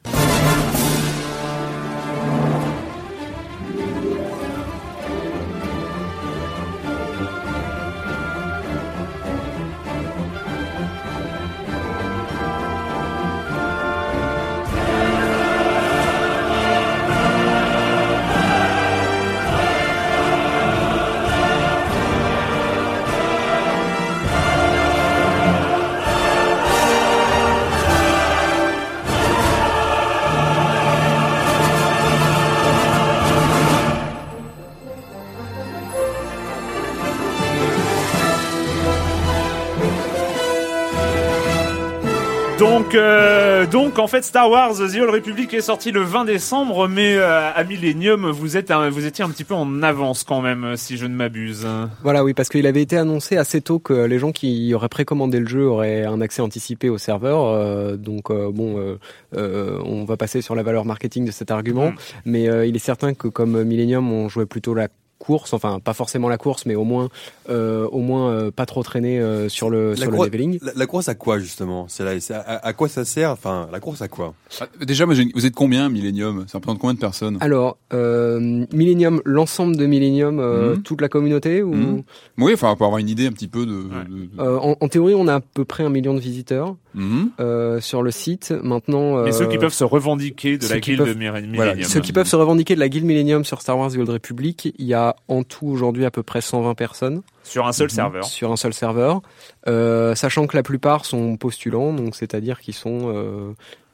Donc, euh, donc en fait, Star Wars The Old Republic est sorti le 20 décembre, mais euh, à Millennium, vous êtes, un- vous étiez un petit peu en avance quand même, si je ne m'abuse. Voilà, oui, parce qu'il avait été annoncé assez tôt que les gens qui auraient précommandé le jeu auraient un accès anticipé au serveur. euh, donc euh, bon, euh, euh, on va passer sur la valeur marketing de cet argument, Mm. mais euh, il est certain que comme Millennium, on jouait plutôt la course, enfin pas forcément la course, mais au moins, euh, au moins euh, pas trop traîner euh, sur le La sur le leveling. La, la course à quoi justement? C'est là, c'est à, à quoi ça sert? Enfin, la course à quoi? Ah, Déjà, moi, vous êtes combien, Millennium? Ça représente combien de personnes? Alors, euh, Millennium, l'ensemble de Millennium, euh, Mhm. toute la communauté ou Mhm. Oui, enfin, pour avoir une idée un petit peu de. Ouais. de- de- Euh, en, en théorie, on a à peu près un million de visiteurs Mhm. euh, sur le site. Maintenant, Mais ceux euh, qui peuvent se revendiquer de la guilde peuvent- de Mir- Millennium. Voilà, Ceux qui peuvent se revendiquer de la guilde Millennium sur Star Wars The Old Republic, il y a en tout aujourd'hui à peu près 120 personnes Sur un seul Mhm. serveur. sur un seul serveur, euh, sachant que la plupart sont postulants, donc c'est-à-dire qu'ils sont euh,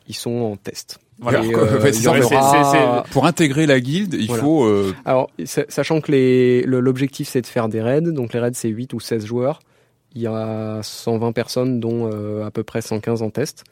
ils sont en test. Voilà. Et, euh, ouais, aura- Pour intégrer la guilde, il Voilà. faut. euh, Alors, sa- sachant que l'objectif c'est de faire des raids, donc les raids c'est 8 ou 16 joueurs. Il y a 120 personnes, dont euh, à peu près 115 en test.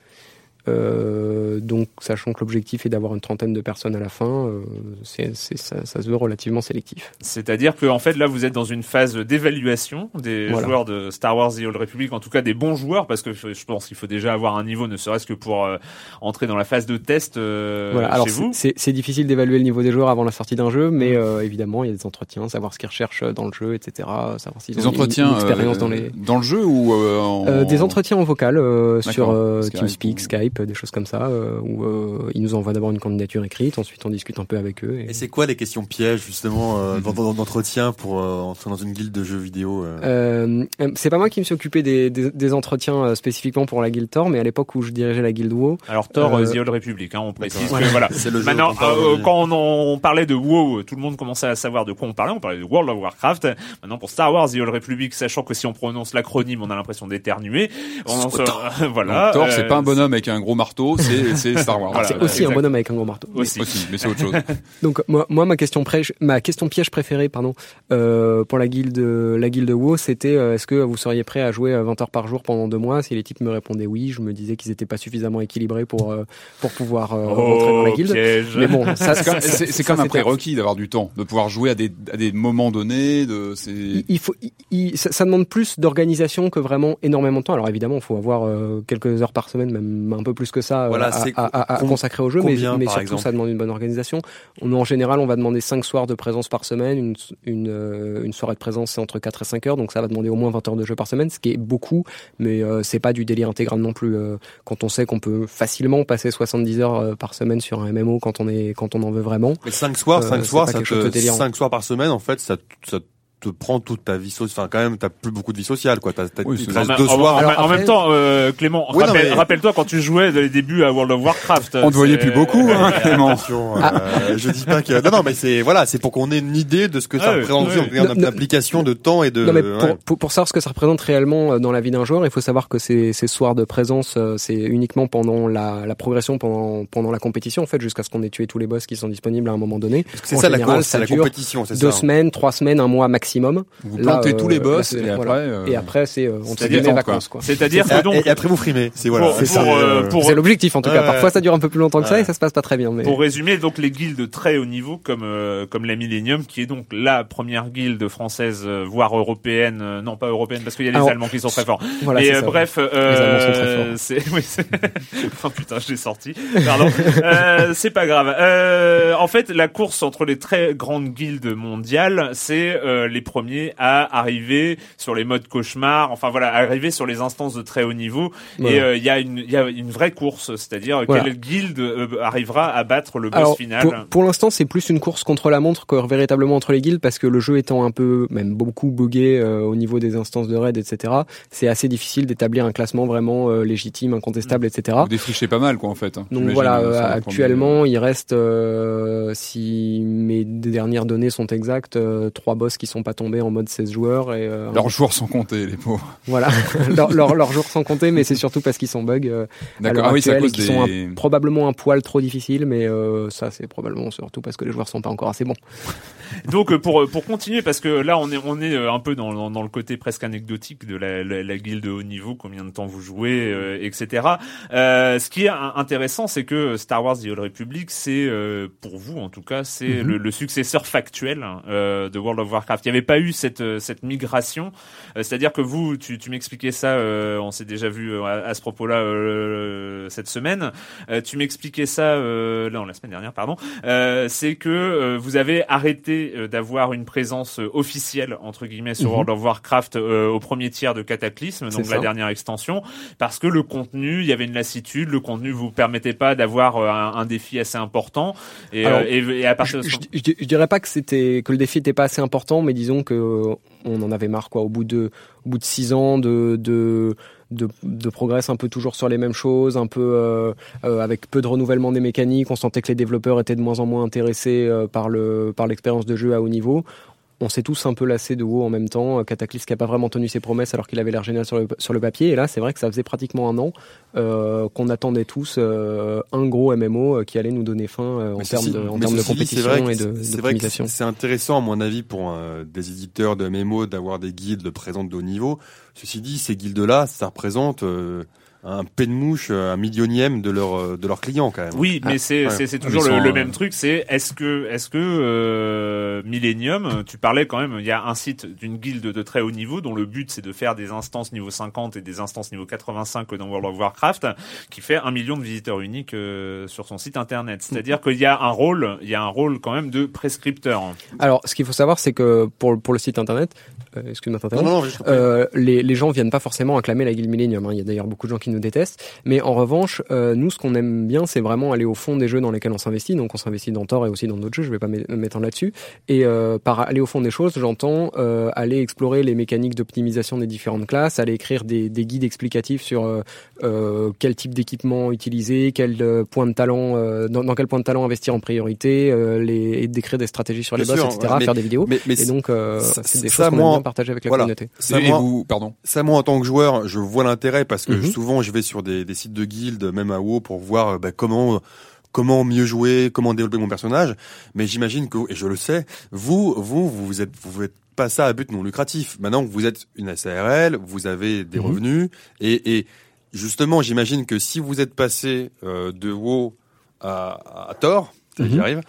Euh, donc, sachant que l'objectif est d'avoir une trentaine de personnes à la fin, euh, c'est c'est- ça, ça se veut relativement sélectif. C'est-à-dire que en fait là vous êtes dans une phase d'évaluation des Voilà. joueurs de Star Wars The Old Republic, en tout cas des bons joueurs, parce que je pense qu'il faut déjà avoir un niveau, ne serait-ce que pour euh, entrer dans la phase de test euh, voilà. Alors, chez c'est- vous. c'est c'est difficile d'évaluer le niveau des joueurs avant la sortie d'un jeu, mais euh, évidemment, il y a des entretiens, savoir ce qu'ils recherchent dans le jeu, etc. Savoir s'ils des ont une- entretiens une expérience euh, dans les dans le jeu ou euh, en... Euh, des entretiens en vocal euh, sur euh, Skype TeamSpeak, ou- Skype, des choses comme ça, euh, où euh, ils nous envoient d'abord une candidature écrite, ensuite on discute un peu avec eux. Et, Et c'est quoi les questions pièges justement euh, dans- dans- d'entretien pour euh, entrer dans une guilde de jeux vidéo euh? Euh, euh, c'est pas moi qui me suis occupé des, des, des entretiens euh, spécifiquement pour la guilde Thor, mais à l'époque où je dirigeais la guilde WoW, Alors Thor Euh, The Old Republic, hein, on précise que voilà. C'est le jeu Maintenant, euh, quand on, on parlait de WoW, tout le monde commençait à savoir de quoi on parlait. On parlait de World of Warcraft. Maintenant, pour Star Wars The Old Republic, sachant que si on prononce l'acronyme, on a l'impression d'éternuer. On se- voilà. Donc, Thor, euh, c'est pas un bonhomme avec un gros marteau, c'est Star Wars. Voilà, c'est aussi un bonhomme avec un gros marteau. Aussi. Aussi, mais c'est autre chose. Donc moi, moi ma question pré- ma question piège préférée, pardon, euh, pour la guilde la guilde WoW, c'était euh, est-ce que vous seriez prêt à jouer à 20 heures par jour pendant deux mois? Si les types me répondaient oui, je me disais qu'ils étaient pas suffisamment équilibrés pour euh, pour pouvoir euh, rentrer dans la Oh, guilde. piège. Mais bon, ça, C'est ça, comme un prérequis d'avoir du temps, de pouvoir jouer à des, à des moments donnés. De, c'est il, il faut, il- il- ça, ça demande plus d'organisation que vraiment énormément de temps. Alors évidemment, il faut avoir euh, quelques heures par semaine, même un peu plus que ça, euh, Voilà, à, c'est à- à- à com- consacrer au jeu. Mais, combien, mais par surtout, exemple ça demande une bonne organisation. On, en général, on va demander 5 soirs de présence par semaine. Une, une, euh, une soirée de présence, c'est entre 4 et 5 heures. Donc ça va demander au moins 20 heures de jeu par semaine, ce qui est beaucoup. Mais euh, c'est pas du délire intégral non plus. euh, quand on sait qu'on peut facilement passer 70 heures par semaine sur un MMO quand on est quand on en veut vraiment. Mais 5 soirs, Euh, 5 c'est soirs, pas ça quelque chose de te, délirant. 5 soirs par semaine, en fait, ça, ça te prend toute ta vie sociale. Enfin, quand même, t'as plus beaucoup de vie sociale, quoi. T'as, t'as, Oui, il reste deux en- soirs. En, Alors en après- même temps, euh, Clément, Oui, non, rappelle, mais- rappelle-toi quand tu jouais dès les débuts à World of Warcraft. On te voyait plus beaucoup, hein, Clément. Euh, je dis pas que non non mais c'est voilà c'est pour qu'on ait une idée de ce que ça Ah oui, représente oui. en termes Non, non. d'application de temps et de Non mais ouais. pour, pour, pour savoir ce que ça représente réellement euh, dans la vie d'un joueur, il faut savoir que ces, ces soirs de présence, euh, c'est uniquement pendant la, la progression, pendant, pendant la compétition en fait, jusqu'à ce qu'on ait tué tous les boss qui sont disponibles à un moment donné. Parce que c'est en ça la général, course, ça c'est la dure compétition, c'est Deux ça. semaines, trois semaines, un mois maximum. Vous Là, plantez euh, tous les là, boss c'est- et voilà. après. euh, Et après, c'est euh, C'est-à-dire guillemets détente, quoi. vacances quoi. C'est-à-dire Et, que donc, et après vous frimez. C'est voilà. pour, C'est pour, ça. euh, l'objectif en tout cas. Parfois, ça dure un peu plus longtemps que ça et ça se passe pas très bien. Mais Pour résumer, donc les guildes très haut niveau comme euh, comme la Millennium, qui est donc la première guilde française, euh, voire européenne, euh, non pas européenne parce qu'il y a les Alors, Allemands qui sont très forts. voilà. Mais euh, ça. bref, Allemands sont très euh, forts. c'est oui, oh putain, je l'ai sorti. Pardon. Euh, c'est pas grave. Euh, en fait, la course entre les très grandes guildes mondiales, c'est euh, les premiers à arriver sur les modes cauchemar. Enfin voilà, arriver sur les instances de très haut niveau. Et euh, il y a une il y a une vraie course, c'est-à-dire Voilà. quelle guilde euh, arrivera à battre le boss Alors, final. pour, pour l'instant, c'est plus une course contre la montre que véritablement entre les guildes, parce que le jeu étant un peu, même beaucoup buggé euh, au niveau des instances de raid, etc. C'est assez difficile d'établir un classement vraiment euh, légitime, incontestable, etc. Vous défrichez pas mal, quoi, en fait. hein, Donc voilà, actuellement, il reste, euh, si mes dernières données sont exactes, euh, trois boss qui sont pas tombés en mode 16 joueurs et euh. Leurs joueurs sont comptés, les pauvres. voilà, leurs leur, leurs jours sont comptés, mais c'est surtout parce qu'ils sont bugs euh, à D'accord. l'heure Ah oui, actuelle et sont un- probablement un poil trop difficiles, mais euh, ça c'est probablement surtout parce que les joueurs sont pas encore assez bons. Donc euh, pour pour continuer parce que là on est on est un peu dans, dans, dans le côté presque anecdotique de la, la, la guilde de haut niveau, combien de temps vous jouez, euh, etc. Euh, ce qui est intéressant, c'est que Star Wars: The Old Republic, c'est euh, pour vous en tout cas, c'est Mhm. le, le successeur factuel euh, de World of Warcraft. Il n'y avait pas eu cette euh, cette migration, Euh, c'est-à-dire que vous, tu, tu m'expliquais ça, euh, on s'est déjà vu euh, à, à ce propos-là euh, cette semaine. Euh, tu m'expliquais ça euh, non la semaine dernière, pardon. Euh, c'est que euh, vous avez arrêté euh, d'avoir une présence officielle entre guillemets sur Mhm. World of Warcraft euh, au premier tiers de Cataclysme, donc la dernière extension, parce que le contenu, il y avait une lassitude, le contenu vous permettait pas d'avoir un, un défi assez important, et, Alors, euh, et, et à partir de Je, ce je- je- je dirais pas que c'était que le défi était pas assez important, mais disons que euh, on en avait marre quoi. Au bout de bout de six ans de de progrès un peu toujours sur les mêmes choses, un peu euh, euh, avec peu de renouvellement des mécaniques. On sentait que les développeurs étaient de moins en moins intéressés par le par l'expérience de jeu à haut niveau. On s'est tous un peu lassés de WoW en même temps. Cataclysme qui a pas vraiment tenu ses promesses alors qu'il avait l'air génial sur le, sur le papier. Et là, c'est vrai que ça faisait pratiquement un an euh, qu'on attendait tous euh, un gros MMO euh, qui allait nous donner fin euh, en termes de, en termes de compétition c'est et de intéressant, à mon avis, pour des éditeurs de MMO d'avoir des guildes présentes de haut niveau. Ceci dit, ces guildes-là, ça représente un pain de mouche, euh, un millionième de leurs euh, de leurs clients quand même. Oui, mais Ah, c'est ouais. c'est Ah, toujours le, le euh, même truc. C'est est-ce que est-ce que euh, Millennium, tu parlais quand même, il y a un site d'une guilde de très haut niveau dont le but c'est de faire des instances niveau 50 et des instances niveau 85 dans World of Warcraft, qui fait un million de visiteurs uniques euh, sur son site internet. C'est-à-dire qu'il y a un rôle, il y a un rôle quand même de prescripteur. Alors, ce qu'il faut savoir, c'est que pour, pour le site internet, excuse-moi de Non, t'interrompre, non, non, je comprends. Euh, les, les gens viennent pas forcément acclamer la guilde Millennium. hein. Il y a d'ailleurs beaucoup de gens qui nous détestent. Mais en revanche, euh, nous, ce qu'on aime bien, c'est vraiment aller au fond des jeux dans lesquels on s'investit. Donc, on s'investit dans Thor et aussi dans d'autres jeux. Je vais pas m'é- m'étendre là-dessus. Et euh, par aller au fond des choses, j'entends euh, aller explorer les mécaniques d'optimisation des différentes classes, aller écrire des, des guides explicatifs sur euh, euh, quel type d'équipement utiliser, quel euh, point de talent, euh, dans, dans quel point de talent investir en priorité, euh, les, et décrire des stratégies sur les boss, etc. mais- faire des vidéos. mais, mais Et donc, euh, ça- c'est des ça, choses moi, partager avec la voilà. communauté. ça, moi, vous, pardon. ça, moi, en tant que joueur, je vois l'intérêt parce que Mhm. souvent, je vais sur des, des sites de guildes, même à WoW, pour voir euh, bah, comment comment mieux jouer, comment développer mon personnage. Mais j'imagine que, et je le sais, vous, vous, vous êtes, vous êtes pas ça à but non lucratif. Maintenant, vous êtes une SARL, vous avez des Mhm. revenus, et, et justement, j'imagine que si vous êtes passé euh, de WoW à, à Thor, Mhm. arrive,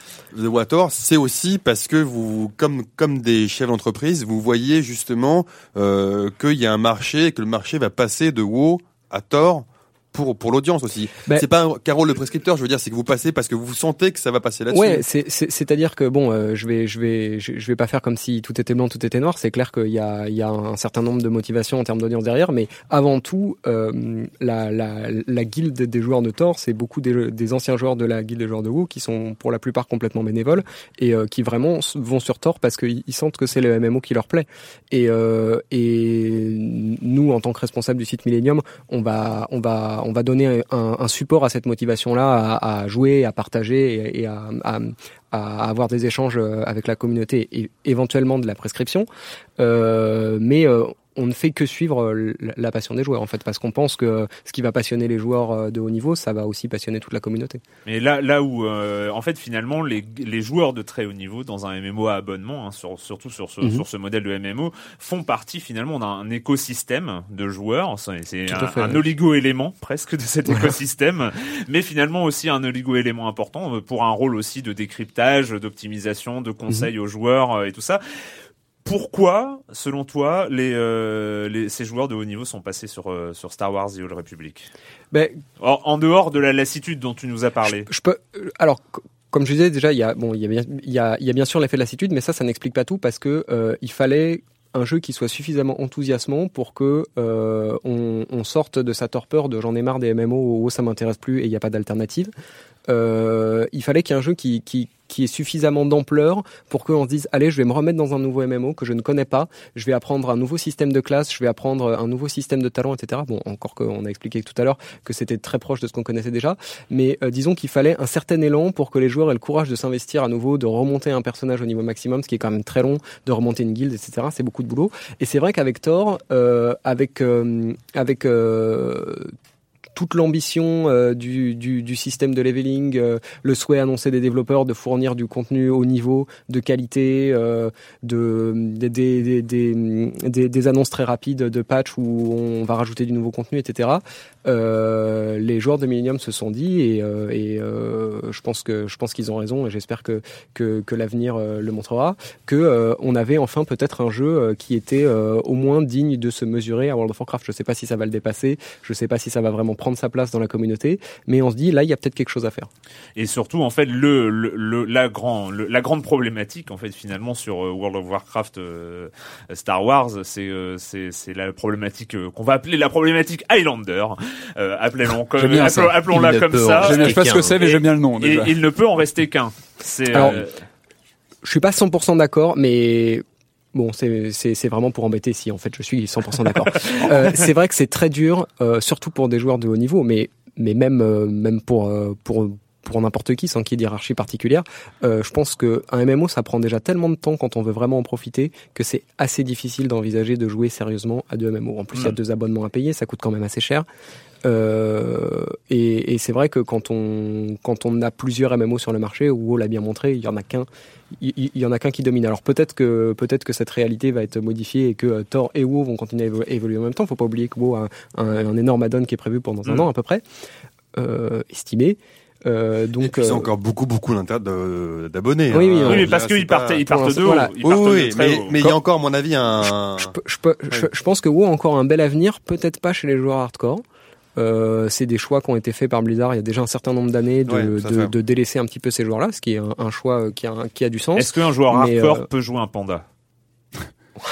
c'est aussi parce que vous, comme comme des chefs d'entreprise, vous voyez justement euh, qu'il y a un marché, et que le marché va passer de WoW à Thor pour pour l'audience aussi. Ben- c'est pas un rôle de prescripteur, je veux dire, c'est que vous passez parce que vous sentez que ça va passer là-dessus. Ouais, c'est c'est- c'est-à-dire que bon, euh, je vais je vais je, je vais pas faire comme si tout était blanc, tout était noir. C'est clair qu'il y a il y a un certain nombre de motivations en termes d'audience derrière, mais avant tout, euh, la, la la guilde des joueurs de Thor, c'est beaucoup des, des anciens joueurs de la guilde des joueurs de WoW qui sont pour la plupart complètement bénévoles et euh, qui vraiment vont sur Thor parce qu'ils ils sentent que c'est le MMO qui leur plaît. Et euh, et nous, en tant que responsable du site Millennium, on va on va on va donner un, support à cette motivation là à, jouer à partager et, à, avoir des échanges euh, avec la communauté et éventuellement de la prescription. Euh, euh, on ne fait que suivre la, la passion des joueurs en fait, parce qu'on pense que ce qui va passionner les joueurs de haut niveau, ça va aussi passionner toute la communauté. Mais là, là où, en fait, finalement, les, les joueurs de très haut niveau dans un MMO à abonnement, hein, sur, surtout sur ce, mhm. sur ce modèle de MMO, font partie finalement d'un écosystème de joueurs. C'est un, un oligo-élément presque de cet écosystème, mais finalement aussi un oligo-élément important euh, pour un rôle aussi de décryptage, d'optimisation, de conseils mhm. aux joueurs euh, et tout ça pourquoi, selon toi, les, euh, les, ces joueurs de haut niveau sont passés sur, sur Star Wars The Old Republic ben, en, dehors de la lassitude dont tu nous as parlé. Je, peux, alors, comme je disais déjà, il y a bon, il y a bien, il y a, il y a bien sûr l'effet de lassitude, mais ça, ça n'explique pas tout parce que euh, il fallait un jeu qui soit suffisamment enthousiasmant pour que euh, on, on, sorte de sa torpeur de j'en ai marre des MMO où ça m'intéresse plus et il n'y a pas d'alternative. Euh, il fallait qu'il y ait un jeu qui, qui, qui ait suffisamment d'ampleur pour qu'on se dise allez je vais me remettre dans un nouveau MMO que je ne connais pas. Je vais apprendre un nouveau système de classe je vais apprendre un nouveau système de talent etc bon encore qu'on a expliqué tout à l'heure que c'était très proche de ce qu'on connaissait déjà. Mais euh, disons qu'il fallait un certain élan pour que les joueurs aient le courage de s'investir à nouveau de remonter un personnage au niveau maximum ce qui est quand même très long de remonter une guilde etc c'est beaucoup de boulot. Et c'est vrai qu'avec Thor euh, avec euh, avec toute l'ambition euh, du, du, système de leveling, euh, le souhait annoncé des développeurs de fournir du contenu au niveau, de qualité, euh, de, des, des, des, des, annonces très rapides de patch où on va rajouter du nouveau contenu, etc. les joueurs de Millennium se sont dit et, et je pense que je pense qu'ils ont raison et j'espère que que, que l'avenir le montrera que on avait enfin peut-être un jeu qui était au moins digne de se mesurer à World of Warcraft. Je sais pas si ça va le dépasser, je sais pas si ça va vraiment prendre sa place dans la communauté, mais on se dit là il y a peut-être quelque chose à faire. Et surtout en fait le, le, la grand la grande problématique en fait finalement sur euh, World of Warcraft euh, Star Wars, c'est euh, c'est c'est la problématique qu'on va appeler la problématique Highlander. Appelons comme appelons, la comme ça. Je sais pas ce que c'est mais j'aime bien le nom. Et il ne peut en rester qu'un. C'est je suis pas 100% d'accord, mais Bon, c'est vraiment pour embêter si en fait je suis 100% d'accord. euh, c'est vrai que c'est très dur, euh, surtout pour des joueurs de haut niveau, mais mais même euh, même pour euh, pour pour n'importe qui sans qu'il y ait hiérarchie particulière. je pense que un MMO ça prend déjà tellement de temps quand on veut vraiment en profiter que c'est assez difficile d'envisager de jouer sérieusement à deux MMO. En plus, il y a deux abonnements à payer, ça coûte quand même assez cher. Euh, et, et c'est vrai que quand on quand on a plusieurs MMO sur le marché, WoW l'a bien montré, il y en a qu'un, il, y en a qu'un qui domine. Alors peut-être que peut-être que cette réalité va être modifiée et que euh, Thor et WoW vont continuer à évoluer en même temps. Faut pas oublier que WoW a un, un, énorme add-on qui est prévu pendant un mm. an à peu près, euh, estimé. Euh, donc c'est encore beaucoup beaucoup d'abonnés. Oui, oui, hein. oui, parce qu'ils partent, ils partent de haut. oui, mais, mais il y a encore, à mon avis, un. Je, je, je, je pense que WoW a encore un bel avenir, peut-être pas chez les joueurs hardcore. Euh, c'est des choix qui ont été faits par Blizzard il y a déjà un certain nombre d'années de, de, délaisser un petit peu ces joueurs-là, ce qui est un, choix qui a, qui a du sens. Est-ce qu'un joueur hardcore euh, peut jouer un panda?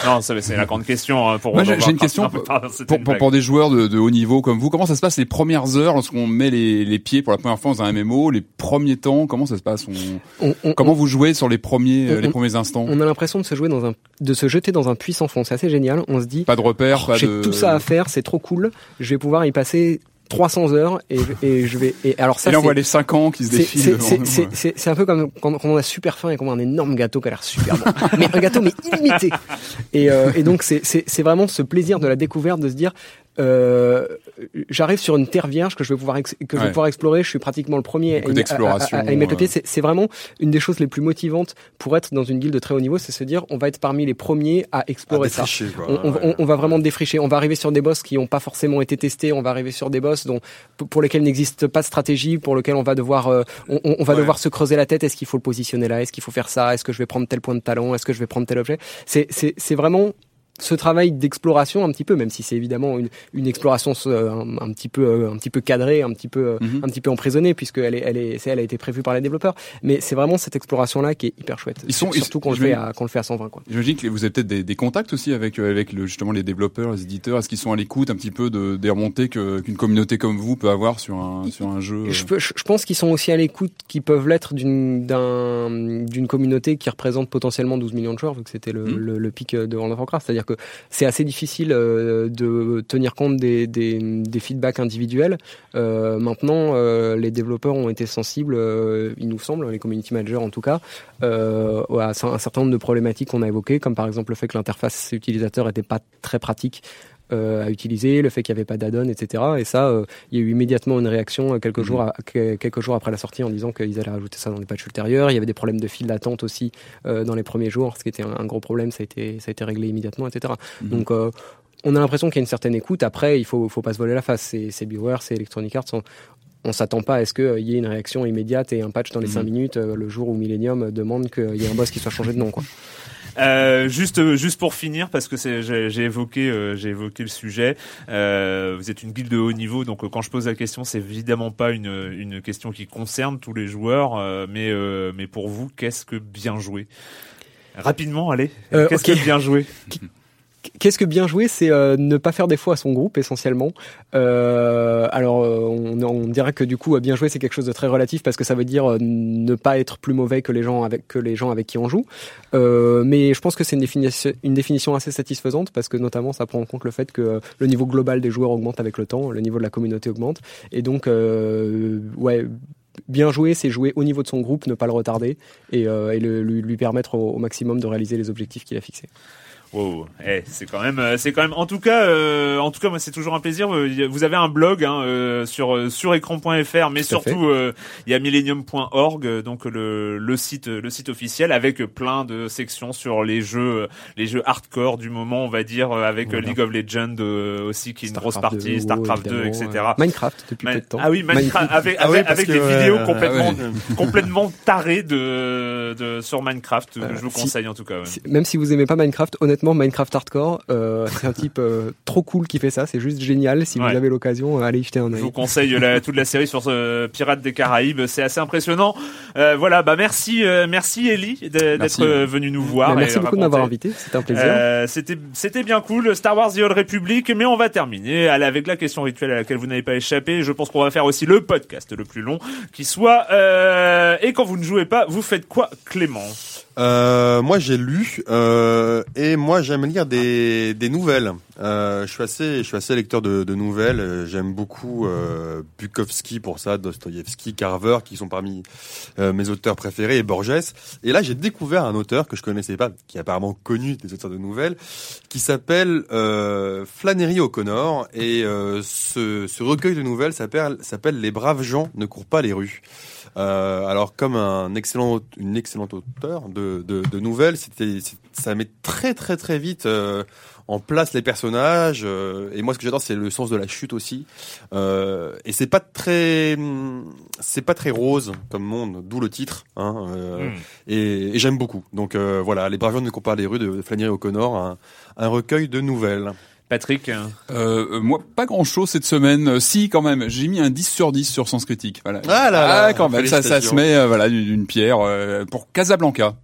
Non, c'est la grande question hein, pour. Moi, j'ai une question pour, pour, des joueurs de, de, haut niveau comme vous. Comment ça se passe les premières heures lorsqu'on met les, les, pieds pour la première fois dans un MMO Les premiers temps, comment ça se passe? On, Comment vous jouez sur les premiers les premiers instants? On a l'impression de se jouer dans un, de se jeter dans un puissant fond. C'est assez génial. On se dit pas de repères, oh, j'ai tout ça à faire, c'est trop cool. Je vais pouvoir y passer 300 heures et, et je vais et alors ça et là on voit les 5 ans qui se défilent c'est un peu comme quand, on a super faim et qu'on a un énorme gâteau qui a l'air super bon. Mais un gâteau mais illimité. Et, euh, et donc c'est vraiment ce plaisir de la découverte de se dire euh, j'arrive sur une terre vierge que je vais pouvoir que je vais pouvoir explorer. Je suis pratiquement le premier à, y mettre le pied. C'est vraiment une des choses les plus motivantes pour être dans une guilde de très haut niveau, c'est se dire on va être parmi les premiers à explorer ça. On, va vraiment défricher. On va arriver sur des boss qui n'ont pas forcément été testés. On va arriver sur des boss dont pour lesquels n'existe pas de stratégie, pour lesquels on va devoir euh, on, va devoir se creuser la tête. Est-ce qu'il faut le positionner là? Est-ce qu'il faut faire ça? Est-ce que je vais prendre tel point de talent? Est-ce que je vais prendre tel objet? C'est c'est vraiment ce travail d'exploration un petit peu, même si c'est évidemment une, une exploration euh, un, un, petit peu euh, un petit peu cadrée, un petit peu euh, mhm. un petit peu emprisonnée puisque elle est elle est elle a été prévue par les développeurs. Mais c'est vraiment cette exploration là qui est hyper chouette. Ils sont surtout qu'on le fait à qu'on le fait à 120 quoi. J'imagine que vous avez peut-être des, des, contacts aussi avec avec le, justement les développeurs, les éditeurs. Est-ce qu'ils sont à l'écoute un petit peu de des remontées qu'une communauté comme vous peut avoir sur un sur un jeu Je, je, je pense qu'ils sont aussi à l'écoute, qui peuvent l'être d'une d'un d'une communauté qui représente potentiellement 12 millions de joueurs vu que c'était le, mhm. le, le, pic de World of Warcraft. C'est-à-dire que c'est assez difficile de tenir compte des, des, des feedbacks individuels. maintenant, les développeurs ont été sensibles, il nous semble, les community managers en tout cas, à un certain nombre de problématiques qu'on a évoquées, comme par exemple le fait que l'interface utilisateur n'était pas très pratique euh, à utiliser, le fait qu'il n'y avait pas d'add-on, etc. Et ça, euh, il y a eu immédiatement une réaction euh, quelques, mhm. jours quelques jours après la sortie en disant qu'ils allaient rajouter ça dans les patchs ultérieurs. Il y avait des problèmes de fil d'attente aussi dans les premiers jours, ce qui était un, gros problème. Ça a été, ça a été réglé immédiatement, etc. Mhm. Donc on a l'impression qu'il y a une certaine écoute. Après, il faut, faut pas se voler la face. C'est BioWare, c'est Electronic Arts. On, on s'attend pas à ce qu'il y ait une réaction immédiate et un patch dans les 5 mhm. minutes le jour où Millennium demande qu'il y ait un boss qui soit changé de nom. Quoi. Euh, juste, juste pour finir, parce que j'ai évoqué, euh, j'ai évoqué le sujet. Euh, vous êtes une guilde de haut niveau, donc euh, quand je pose la question, c'est évidemment pas une, une question qui concerne tous les joueurs, mais, mais pour vous, qu'est-ce que bien jouer? Rapidement, allez. Qu'est-ce que bien jouer? Qu'est-ce que bien jouer C'est euh, ne pas faire défaut à son groupe essentiellement. Euh, alors euh, on, on, dirait que du coup bien jouer c'est quelque chose de très relatif parce que ça veut dire ne pas être plus mauvais que les gens avec qui on joue. mais je pense que c'est une définition, assez satisfaisante parce que notamment ça prend en compte le fait que le niveau global des joueurs augmente avec le temps, le niveau de la communauté augmente et donc ouais bien jouer, c'est jouer au niveau de son groupe, ne pas le retarder et, lui, permettre au maximum de réaliser les objectifs qu'il a fixés. Wow, eh, c'est quand même, euh, c'est quand même. En tout cas, euh, en tout cas, moi, c'est toujours un plaisir. Vous avez un blog hein, euh, sur sur écran.fr, mais surtout il y a millennium.org, donc le le site le site officiel avec plein de sections sur les jeux les jeux hardcore du moment, on va dire, avec League of Legends aussi qui est une grosse partie, Starcraft 2, etc. Minecraft depuis peu de temps. Ah oui, Minecraft avec ah avec, des vidéos complètement ah complètement tarées de, de sur Minecraft. je vous conseille en tout cas. même si vous aimez pas Minecraft, honnêtement Minecraft Hardcore, euh, c'est un type euh, trop cool qui fait ça. C'est juste génial. Si vous avez l'occasion, allez y jeter un œil. Je vous conseille toute la série sur ce Pirates des Caraïbes. C'est assez impressionnant. Euh, voilà, bah merci, merci Ellie d'être venu nous voir. Bah, merci beaucoup de m'avoir invité. C'était un plaisir. c'était c'était bien cool. Star Wars The Old Republic, mais on va terminer avec la question rituelle à laquelle vous n'avez pas échappé. Je pense qu'on va faire aussi le podcast le plus long qui soit. et quand vous ne jouez pas, vous faites quoi, Clément? Euh, moi j'ai lu euh, et moi j'aime lire des, des nouvelles. Euh, je suis assez je suis assez lecteur de, de nouvelles. J'aime beaucoup euh, Bukowski pour ça, Dostoïevski, Carver qui sont parmi euh, mes auteurs préférés et Borges. Et là j'ai découvert un auteur que je connaissais pas, qui est apparemment connu des auteurs de nouvelles, qui s'appelle Flannery O'Connor et ce, ce recueil de nouvelles s'appelle Les braves gens ne courent pas les rues. Euh, alors comme un excellent, une excellente auteur de, de, de nouvelles, c'était, ça met très très très vite euh, en place les personnages. Euh, et moi, ce que j'adore, c'est le sens de la chute aussi. Euh, et c'est pas très, c'est pas très rose comme monde, d'où le titre. Hein, hmm. Et, et j'aime beaucoup. Donc voilà, les Braves ne courent pas les rues de Flannery O'Connor, un, un recueil de nouvelles. Patrick euh, euh, Moi, pas grand-chose cette semaine. Euh, si, quand même, j'ai mis un 10 sur 10 sur Sens Critique. Voilà. Ah là là, ah, quand même, ça, ça se met euh, voilà d'une pierre pour Casablanca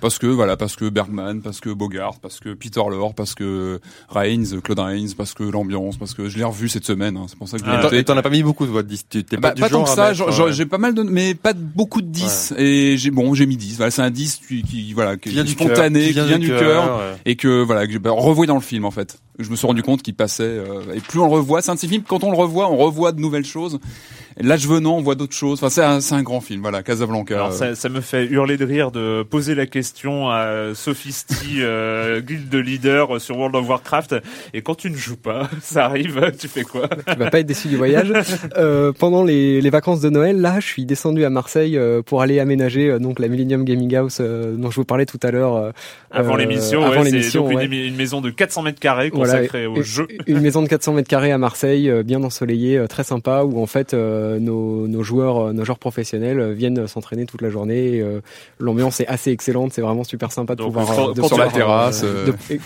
parce que voilà, parce que Bergman, parce que Bogart, parce que Peter Lorre, parce que Reigns, Claude Reigns, parce que l'ambiance, parce que je l'ai revu cette semaine. Hein, c'est pour ça que je ah, T'en as pas mis beaucoup, toi, 10 T'es pas, bah, pas tant que ça. J'ai pas mal de, mais pas beaucoup de 10. Et j'ai bon, j'ai mis 10. Voilà, c'est un 10 qui, qui voilà, qui, vient spontané, qui vient, du cœur, et que voilà, que j'ai bah, revoyé dans le film en fait. Je me suis rendu compte qu'il passait. Euh, et plus on le revoit, c'est un de ces films. Quand on le revoit, on revoit de nouvelles choses. L'âge venant, on voit d'autres choses. Enfin, c'est un, c'est un grand film, voilà, Casablanca. Alors, ça, ça, me fait hurler de rire de poser la question à Sophisti, euh, guild de leader sur World of Warcraft. Et quand tu ne joues pas, ça arrive, tu fais quoi Tu vas pas être déçu du voyage. Euh, pendant les, les, vacances de Noël, là, je suis descendu à Marseille euh, pour aller aménager euh, donc la Millennium Gaming House euh, dont je vous parlais tout à l'heure. avant l'émission, avant ouais, l'émission, une, une, maison de 400 mètres carrés consacrée au jeu. Une maison de 400 mètres carrés à Marseille, bien ensoleillée, très sympa, où en fait euh, nos, nos, joueurs, euh, nos joueurs professionnels euh, viennent s'entraîner toute la journée. L'ambiance est assez excellente, c'est vraiment super sympa de pouvoir de sur la terrasse.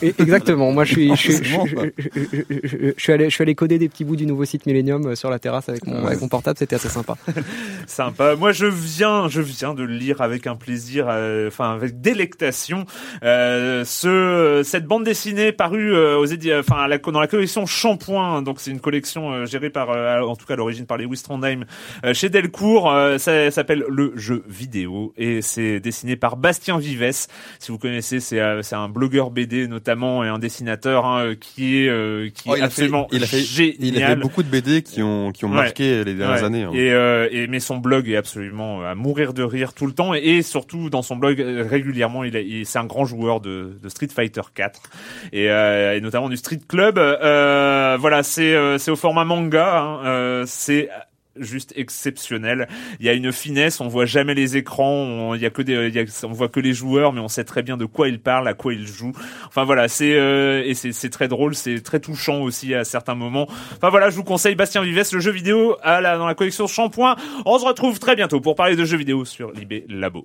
exactement. Moi, je suis, je, je, suis allé, je suis allé coder des petits bouts du nouveau site Millennium sur la terrasse avec mon, avec mon portable. C'était assez sympa. sympa. Moi, je viens, je viens de lire avec un plaisir, enfin avec délectation, ce cette bande dessinée parue aux enfin dans la collection Shampoing. Donc c'est une collection gérée par, en tout cas à l'origine par les Wistron Euh, chez Delcourt. Euh, ça s'appelle Le Jeu Vidéo et c'est dessiné par Bastien Vives. Si vous connaissez, c'est c'est un blogueur BD notamment et un dessinateur hein, qui est qui Oh, est il a absolument fait, il a fait, génial. il a fait beaucoup de BD qui ont qui ont Ouais. marqué les dernières Ouais. années. hein. Et, euh, et mais son blog est absolument à mourir de rire tout le temps et, et surtout dans son blog euh, régulièrement il, il- c'est un grand joueur de, de Street Fighter 4 et, euh, et notamment du Street Club. Euh, voilà, c'est euh, c'est au format manga. hein, euh, c'est juste exceptionnel. Il y a une finesse, on voit jamais les écrans, on, il y a que des, il y a- on voit que les joueurs, mais on sait très bien de quoi ils parlent, à quoi ils jouent. Enfin voilà, c'est euh, et c'est très drôle, c'est très touchant aussi à certains moments. Enfin voilà, je vous conseille Bastien Vives, le jeu vidéo à la, dans la collection Shampoing. On se retrouve très bientôt pour parler de jeux vidéo sur Libé Labo.